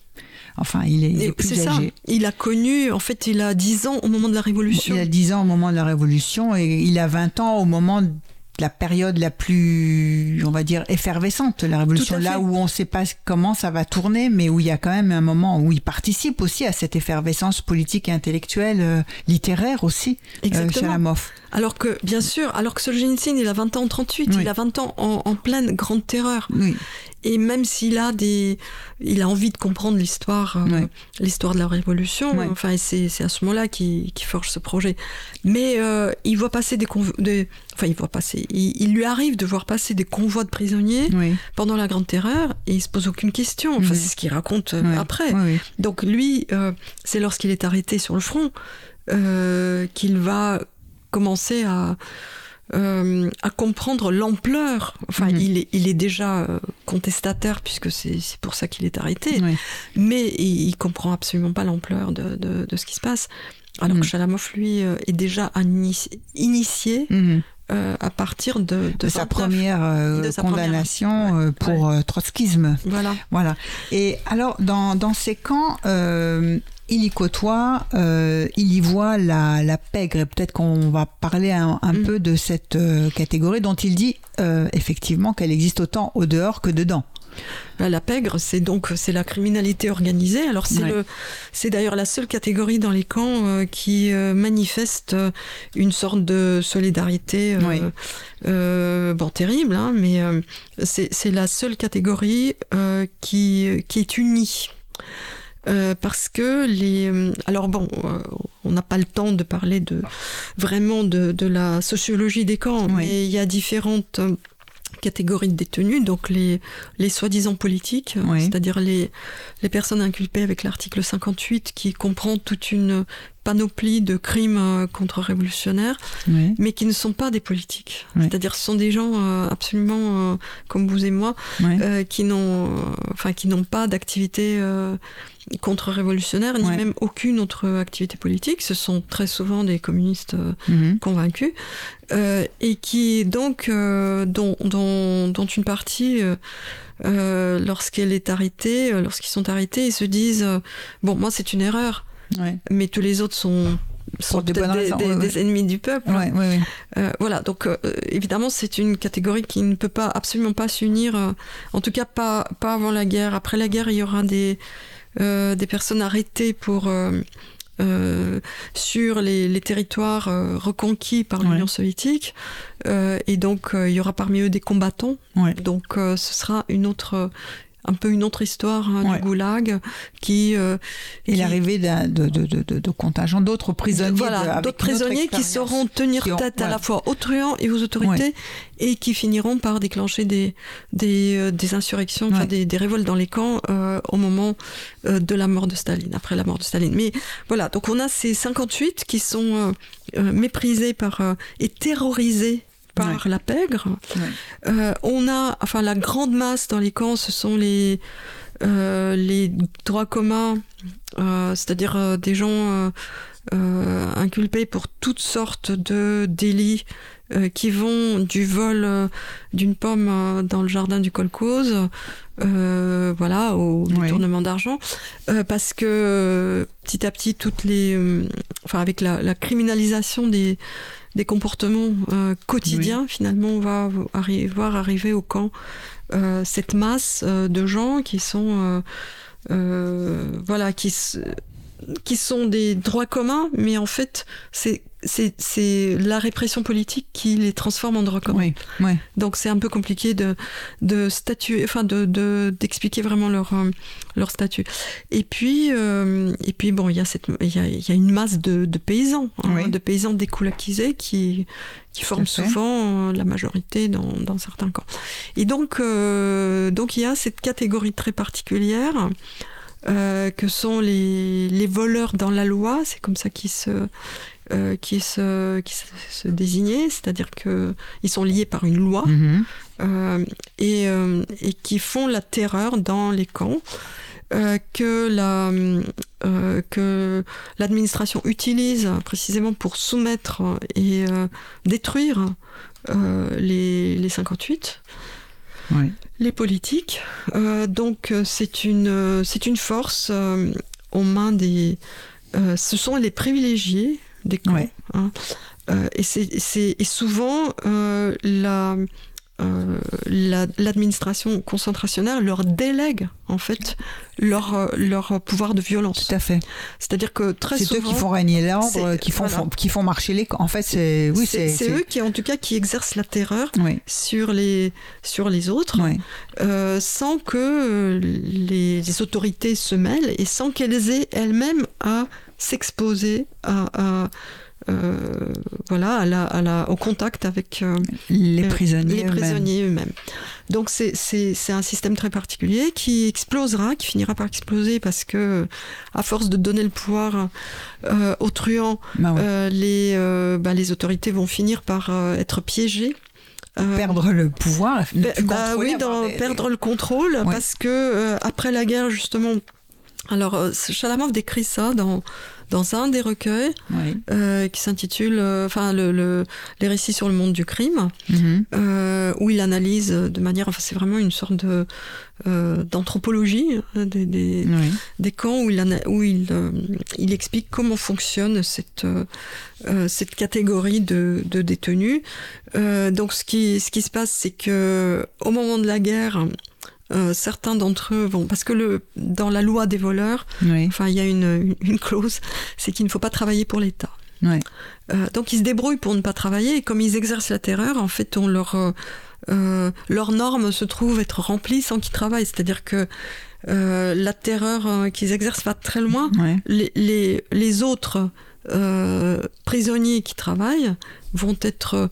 Enfin, il est, il est plus C'est ça. âgé. Il a connu, en fait, il a 10 ans au moment de la Révolution. Il a 10 ans au moment de la Révolution et il a 20 ans au moment la période la plus, on va dire, effervescente de la Révolution, là où on ne sait pas comment ça va tourner, mais où il y a quand même un moment où il participe aussi à cette effervescence politique et intellectuelle, euh, littéraire aussi, euh, Exactement. Alors que, bien sûr, alors que Solzhenitsyn, il a 20 ans en 38, Oui. il a 20 ans en, en pleine grande terreur. Oui, Et même s'il a des, il a envie de comprendre l'histoire, euh, l'histoire de la Révolution. Ouais. Enfin, c'est c'est à ce moment-là qu'il forge ce projet. Mais euh, il voit passer des, convo- des- enfin, il voit passer. Il, il lui arrive de voir passer des convois de prisonniers oui, pendant la Grande Terreur et il se pose aucune question. Enfin, c'est ce qu'il raconte euh, Ouais. après. Donc lui, euh, c'est lorsqu'il est arrêté sur le front qu'il va commencer à, euh, à comprendre l'ampleur. Enfin, Mhm. il, est, il est déjà euh, contestataire puisque c'est pour ça qu'il est arrêté, Oui. mais il, il comprend absolument pas l'ampleur de, de, de ce qui se passe. Alors que Chalamov, lui, euh, est déjà initié Mhm. euh, à partir de, De, sa 29. première euh, De sa première- condamnation euh, pour euh, trotskisme. Voilà. Voilà. Et alors, dans, dans ces camps, il y côtoie, euh, il y voit la, la pègre. Et peut-être qu'on va parler un, un Mm. peu de cette euh, catégorie dont il dit euh, effectivement qu'elle existe autant au dehors que dedans. Bah, La pègre, c'est donc c'est la criminalité organisée. Alors c'est Ouais. le, c'est d'ailleurs la seule catégorie dans les camps euh, qui euh, manifeste euh, une sorte de solidarité. euh, euh, bon, terrible, hein, mais euh, c'est c'est la seule catégorie euh, qui qui est unie. Euh, parce que les euh, alors bon euh, on n'a pas le temps de parler de vraiment de, de la sociologie des camps Oui. mais il y a différentes catégories de détenus donc les les soi-disant politiques Oui. c'est-à-dire les les personnes inculpées avec l'article 58 qui comprend toute une panoplie de crimes euh, contre-révolutionnaires, Oui. mais qui ne sont pas des politiques. C'est-à-dire, ce sont des gens euh, absolument euh, comme vous et moi, euh, qui n'ont, enfin, qui n'ont pas d'activité contre-révolutionnaire, ni même aucune autre activité politique. Ce sont très souvent des communistes Mhm. convaincus, et qui donc dont, dont, dont une partie, euh, lorsqu'elle est arrêtée, euh, lorsqu'ils sont arrêtés, ils se disent euh, bon moi c'est une erreur, Ouais. mais tous les autres sont sont des peut-être bonnes des, raisons, des- ouais, ouais. des ennemis du peuple. Ouais. Euh, voilà, donc euh, évidemment, c'est une catégorie qui ne peut pas absolument pas s'unir, euh, en tout cas pas, pas avant la guerre. Après la guerre, il y aura des, des personnes arrêtées pour, sur les, les territoires reconquis par l'Union soviétique, et donc il y aura parmi eux des combattants. Donc ce sera une autre, un peu une autre histoire hein, Ouais. du goulag qui euh, Et qui- l'arrivée de, de, de, de, contingents d'autres prisonniers. voilà, d'autres prisonniers qui sauront tenir Qui ont- tête à la fois aux truands et aux autorités et qui finiront par déclencher des, des, euh, des insurrections, Ouais. des, des révoltes dans les camps euh, au moment euh, de la mort de Staline, après la mort de Staline. Mais voilà, donc on a ces 58 qui sont méprisés par, et terrorisés par la pègre. Ouais. Euh, on a, enfin, la grande masse dans les camps, ce sont les, euh, les droits communs, euh, c'est-à-dire des gens inculpés pour toutes sortes de délits qui vont du vol d'une pomme dans le jardin du euh, voilà, au détournement d'argent, parce que petit à petit, toutes les, enfin, avec la, la criminalisation des des comportements euh, quotidiens, finalement, on va arri- voir arriver au camp euh, cette masse euh, de gens qui sont, voilà, qui, qui sont des droits communs, mais en fait, c'est c'est c'est la répression politique qui les transforme en communs. Oui. Donc c'est un peu compliqué de, de statuer, enfin de, de- d'expliquer vraiment leur, euh, leur statut. Et puis, euh, et puis bon, il y a cette, y a, y a une masse de, de paysans, hein, Oui. de paysans découlakisés qui, qui forment souvent euh, la majorité dans, dans certains camps. Et donc, euh, donc il y a cette catégorie très particulière. euh, que sont les, les voleurs dans la loi, c'est comme ça qu'ils se, euh, qui se, qui se, désignaient, c'est-à-dire que ils sont liés par une loi Mhm. euh, et, euh, et qui font la terreur dans les camps. que la que l'administration utilise précisément pour soumettre et détruire les, les 58 Ouais. les politiques. Euh, donc c'est une, euh, c'est une force euh, aux mains des... ce sont les privilégiés des camps. Ouais. hein. Euh, et, c'est, souvent, euh, la, euh, la- l'administration concentrationnaire leur délègue en fait leur, leur pouvoir de violence. Tout à fait. C'est-à-dire que très C'est eux souvent... qui font régner l'ordre, qui font, voilà. font- qui font marcher les. En fait, c'est. Oui, c'est, eux qui, en tout cas, qui exercent la terreur Oui, sur les, sur les autres. oui. euh, sans que les, les autorités se mêlent et sans qu'elles aient elles-mêmes à s'exposer à, à, euh, voilà, à la, à la, au contact avec euh, Les euh, prisonniers. les eux-mêmes. prisonniers eux-mêmes. Donc c'est- c'est c'est un système très particulier qui explosera, qui finira par exploser parce que à force de donner le pouvoir aux truands, Bah ouais. les, bah, les autorités vont finir par être piégées. Perdre le pouvoir, ne bah, plus bah oui, avoir dans, des- perdre le contrôle, parce que euh, après la guerre, justement. Alors, euh, Chalamov décrit ça dans, dans un des recueils Oui. euh, qui s'intitule euh, enfin le, le- Les récits sur le monde du crime, Mhm. euh, où il analyse de manière. Enfin, c'est vraiment une sorte de, euh, d'anthropologie euh, des, des, Oui. des camps où il, où il, il explique comment fonctionne cette, cette catégorie de, de détenus. Euh, donc ce qui, ce qui se passe, c'est que au moment de la guerre, euh, certains d'entre eux vont... Parce que le, dans la loi des voleurs, Oui. enfin il y a une, clause, c'est qu'il ne faut pas travailler pour l'État. Euh, donc ils se débrouillent pour ne pas travailler et comme ils exercent la terreur, en fait, on leur, euh, euh, leurs normes se trouvent être remplies sans qu'ils travaillent. C'est-à-dire que euh, la terreur qu'ils exercent va très loin. Les, les, les autres prisonniers qui travaillent vont être,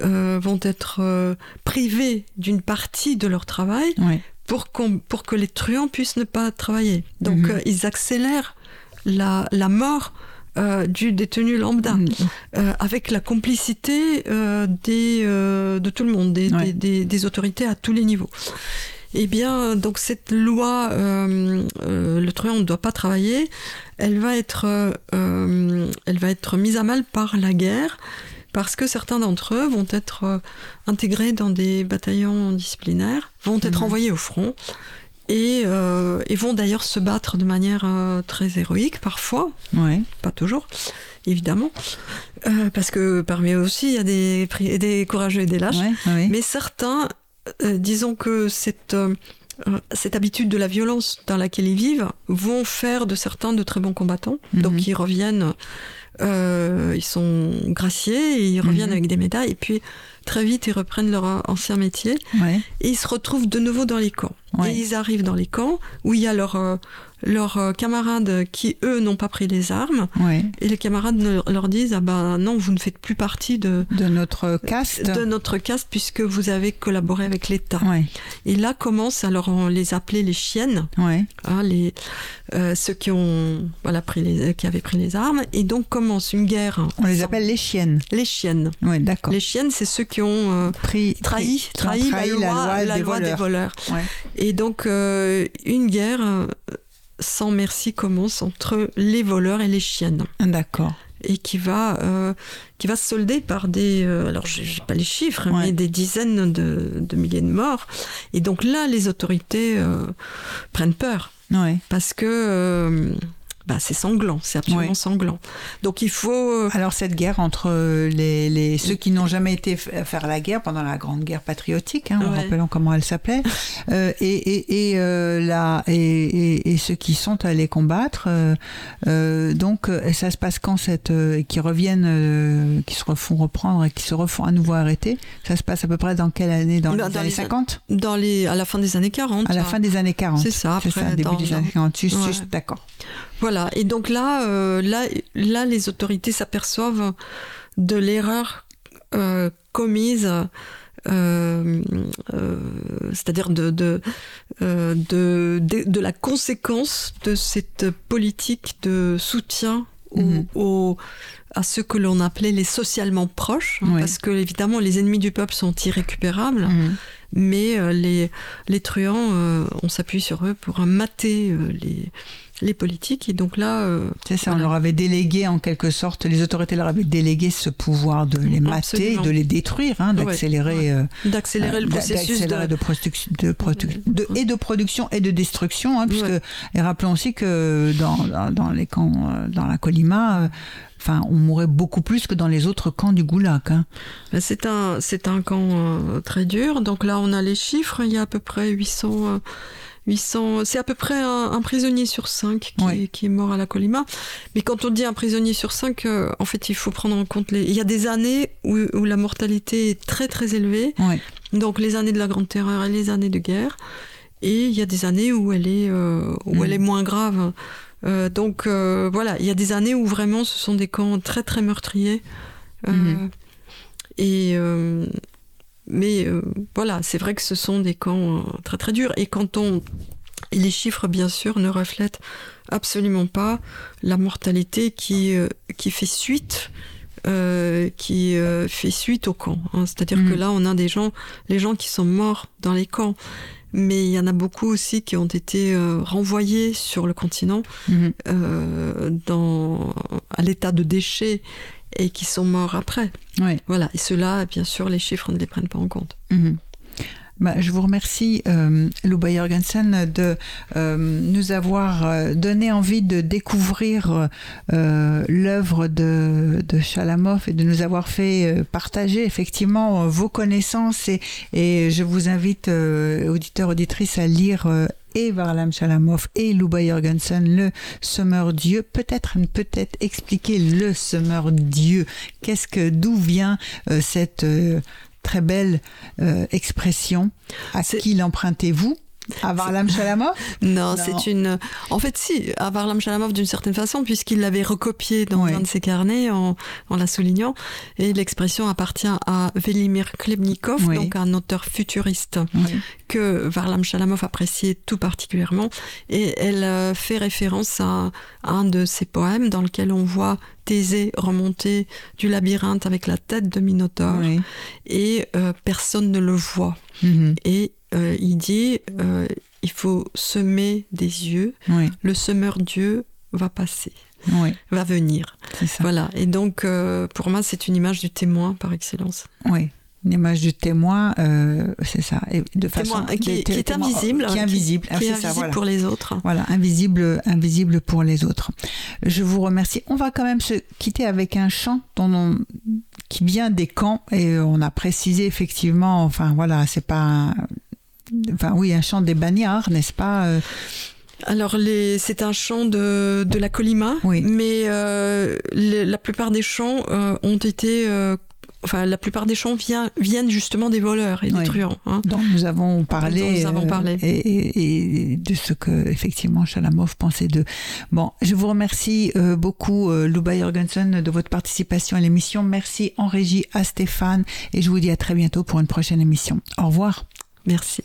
vont être privés d'une partie de leur travail. Pour, que les truands puissent ne pas travailler. Donc Mhm. euh, ils accélèrent la, la mort euh, du détenu lambda, Mm. euh, avec la complicité des, de tout le monde, des, Ouais. des- des- des autorités à tous les niveaux. Eh bien, donc cette loi, euh, euh, le truand ne doit pas travailler, elle va être, euh, elle va être mise à mal par la guerre, parce que certains d'entre eux vont être euh, intégrés dans des bataillons disciplinaires, vont être Mhm. envoyés au front, et, euh, et vont d'ailleurs se battre de manière euh, très héroïque parfois, Ouais. pas toujours, évidemment, euh, parce que parmi eux aussi il y a des, des courageux et des lâches. Ouais, ouais. Mais certains, disons que cette, cette habitude de la violence dans laquelle ils vivent vont faire de certains de très bons combattants. Mhm. Donc ils reviennent, euh, ils sont graciés, et ils reviennent Mhm. avec des médailles, et puis très vite ils reprennent leur ancien métier, Ouais. et ils se retrouvent de nouveau dans les camps. Ouais. Et ils arrivent dans les camps où il y a leurs euh, leurs, euh, camarades qui, eux, n'ont pas pris les armes, Ouais. et les camarades ne- leur disent, ah ben non, vous ne faites plus partie de, De notre caste. de notre caste puisque vous avez collaboré avec l'État. Ouais. Et là commence, alors on les appelait les chiennes, Ouais. hein, les, euh, ceux qui, ont, voilà, pris les, qui avaient pris les armes. Et donc commence une guerre. On les appelle les chiennes. les chiennes. Ouais, d'accord. Les chiennes, c'est ceux qui ont euh, Pris, trahi, ont trahi, la loi, la des loi des voleurs. Ouais. Et donc euh, une guerre sans merci commence entre les voleurs et les chiennes. D'accord. et qui va euh, qui va se solder par des euh, alors j'ai j'ai pas les chiffres Ouais. mais des dizaines de, de milliers de morts et donc là les autorités euh, prennent peur Ouais. parce que euh, bah, c'est sanglant c'est absolument Ouais. sanglant donc il faut euh, Alors cette guerre entre les, les ceux qui n'ont jamais été faire la guerre pendant la Grande Guerre patriotique, hein, en Ouais. rappelant comment elle s'appelait, euh, et, et, et, euh, la, et, et, ceux qui sont allés combattre. euh, euh, donc euh, ça se passe quand cette euh, qui reviennent, euh, qui se refont reprendre et qui se refont à nouveau arrêter. Ça se passe à peu près dans quelle année Dans, les dans années les an- 50 dans les à la fin des années 40 À la hein. fin des années 40. C'est ça, après, ça, début dans- des années 40. Juste, Ouais. d'accord. Voilà, et donc là, euh, là, là, les autorités s'aperçoivent de l'erreur euh, commise, euh, c'est-à-dire de, de, de, de, de la conséquence de cette politique de soutien au- Mhm. au- à ceux que l'on appelait les socialement proches, hein, parce que évidemment les ennemis du peuple sont irrécupérables, Mhm. mais euh, les, les truands, euh, on s'appuie sur eux pour mater euh, les, les politiques. Et donc là, euh, C'est ça, on leur avait délégué en quelque sorte, les autorités leur avaient délégué ce pouvoir de les mater, Absolument. de les détruire, hein, d'accélérer, euh, d'accélérer le euh, processus de... de, produc- de produ- de- et de production et de destruction, hein, puisque Ouais. et rappelons aussi que dans, dans, dans les camps, euh, dans la Colima, euh, enfin, on mourait beaucoup plus que dans les autres camps du Goulag. Hein. Ben, C'est un, c'est un camp euh, très dur. Donc là, on a les chiffres. Il y a à peu près 800... 800 c'est à peu près un, un prisonnier sur cinq qui, est mort à la Colima. Mais quand on dit un prisonnier sur cinq, euh, en fait, il faut prendre en compte les. Il y a des années où, où la mortalité est très très élevée, donc les années de la Grande Terreur et les années de guerre. Et il y a des années où elle est, euh, où elle est moins grave. Euh, donc voilà, il y a des années où vraiment ce sont des camps très très meurtriers. Mhm. Et mais euh, voilà, c'est vrai que ce sont des camps euh, très très durs. Et quand on et les chiffres, bien sûr, ne reflètent absolument pas la mortalité qui, euh, qui fait suite. euh, qui euh, fait suite au camp. hein. C'est-à-dire que là, on a des gens, les gens qui sont morts dans les camps, mais il y en a beaucoup aussi qui ont été renvoyés sur le continent dans, à l'état de déchets et qui sont morts après. Ouais. Voilà. Et ceux-là, bien sûr, les chiffres ne les prennent pas en compte. Mhm. Bah, je vous remercie, euh, Luba Jorgensen, de euh, nous avoir euh, donné envie de découvrir euh, l'œuvre de, de Chalamov et de nous avoir fait partager effectivement vos connaissances. Et, et je vous invite, auditeurs, auditrices, à lire et Varlam Chalamov et Luba Jorgensen, le semeur Dieu. Peut-être, peut-être expliquer le semeur Dieu. Qu'est-ce que, d'où vient euh, cette euh, très belle euh, expression? À qui l'empruntez-vous? À Varlam Chalamov Non, Non. c'est une. En fait, si, à Varlam Chalamov d'une certaine façon, puisqu'il l'avait recopié dans Oui. un de ses carnets en, en la soulignant. Et l'expression appartient à Velimir Klebnikov, Oui. donc un auteur futuriste Oui. que Varlam Chalamov appréciait tout particulièrement. Et elle euh, fait référence à un de ses poèmes dans lequel on voit Thésée remonter du labyrinthe avec la tête de Minotaure et euh, personne ne le voit. Mhm. Et euh, il dit euh, il faut semer des yeux, Oui. le semeur Dieu va passer, Oui. va venir. Ça. Voilà. Et donc, euh, pour moi, c'est une image du témoin par excellence. Oui. Une image du témoin, c'est ça. Et de Témoin façon, qui, est invisible. Qui est invisible. Ah, qui est ça, invisible voilà. pour les autres. Voilà, invisible, invisible pour les autres. Je vous remercie. On va quand même se quitter avec un chant dont on- qui vient des camps et on a précisé effectivement. Enfin voilà, c'est pas. Enfin oui, un chant des bagnards, n'est-ce pas euh, Alors, c'est un chant de, de la Colima, Oui. mais euh, les- la plupart des chants euh, ont été. euh, enfin, la plupart des chants viennent justement des voleurs et des Oui. truands. hein. dont nous avons parlé, nous avons parlé. et, et- et de ce que effectivement Chalamov pensait d'eux. Bon, je vous remercie beaucoup, Luba Jorgensen, de votre participation à l'émission. Merci en régie à Stéphane et je vous dis à très bientôt pour une prochaine émission. Au revoir. Merci.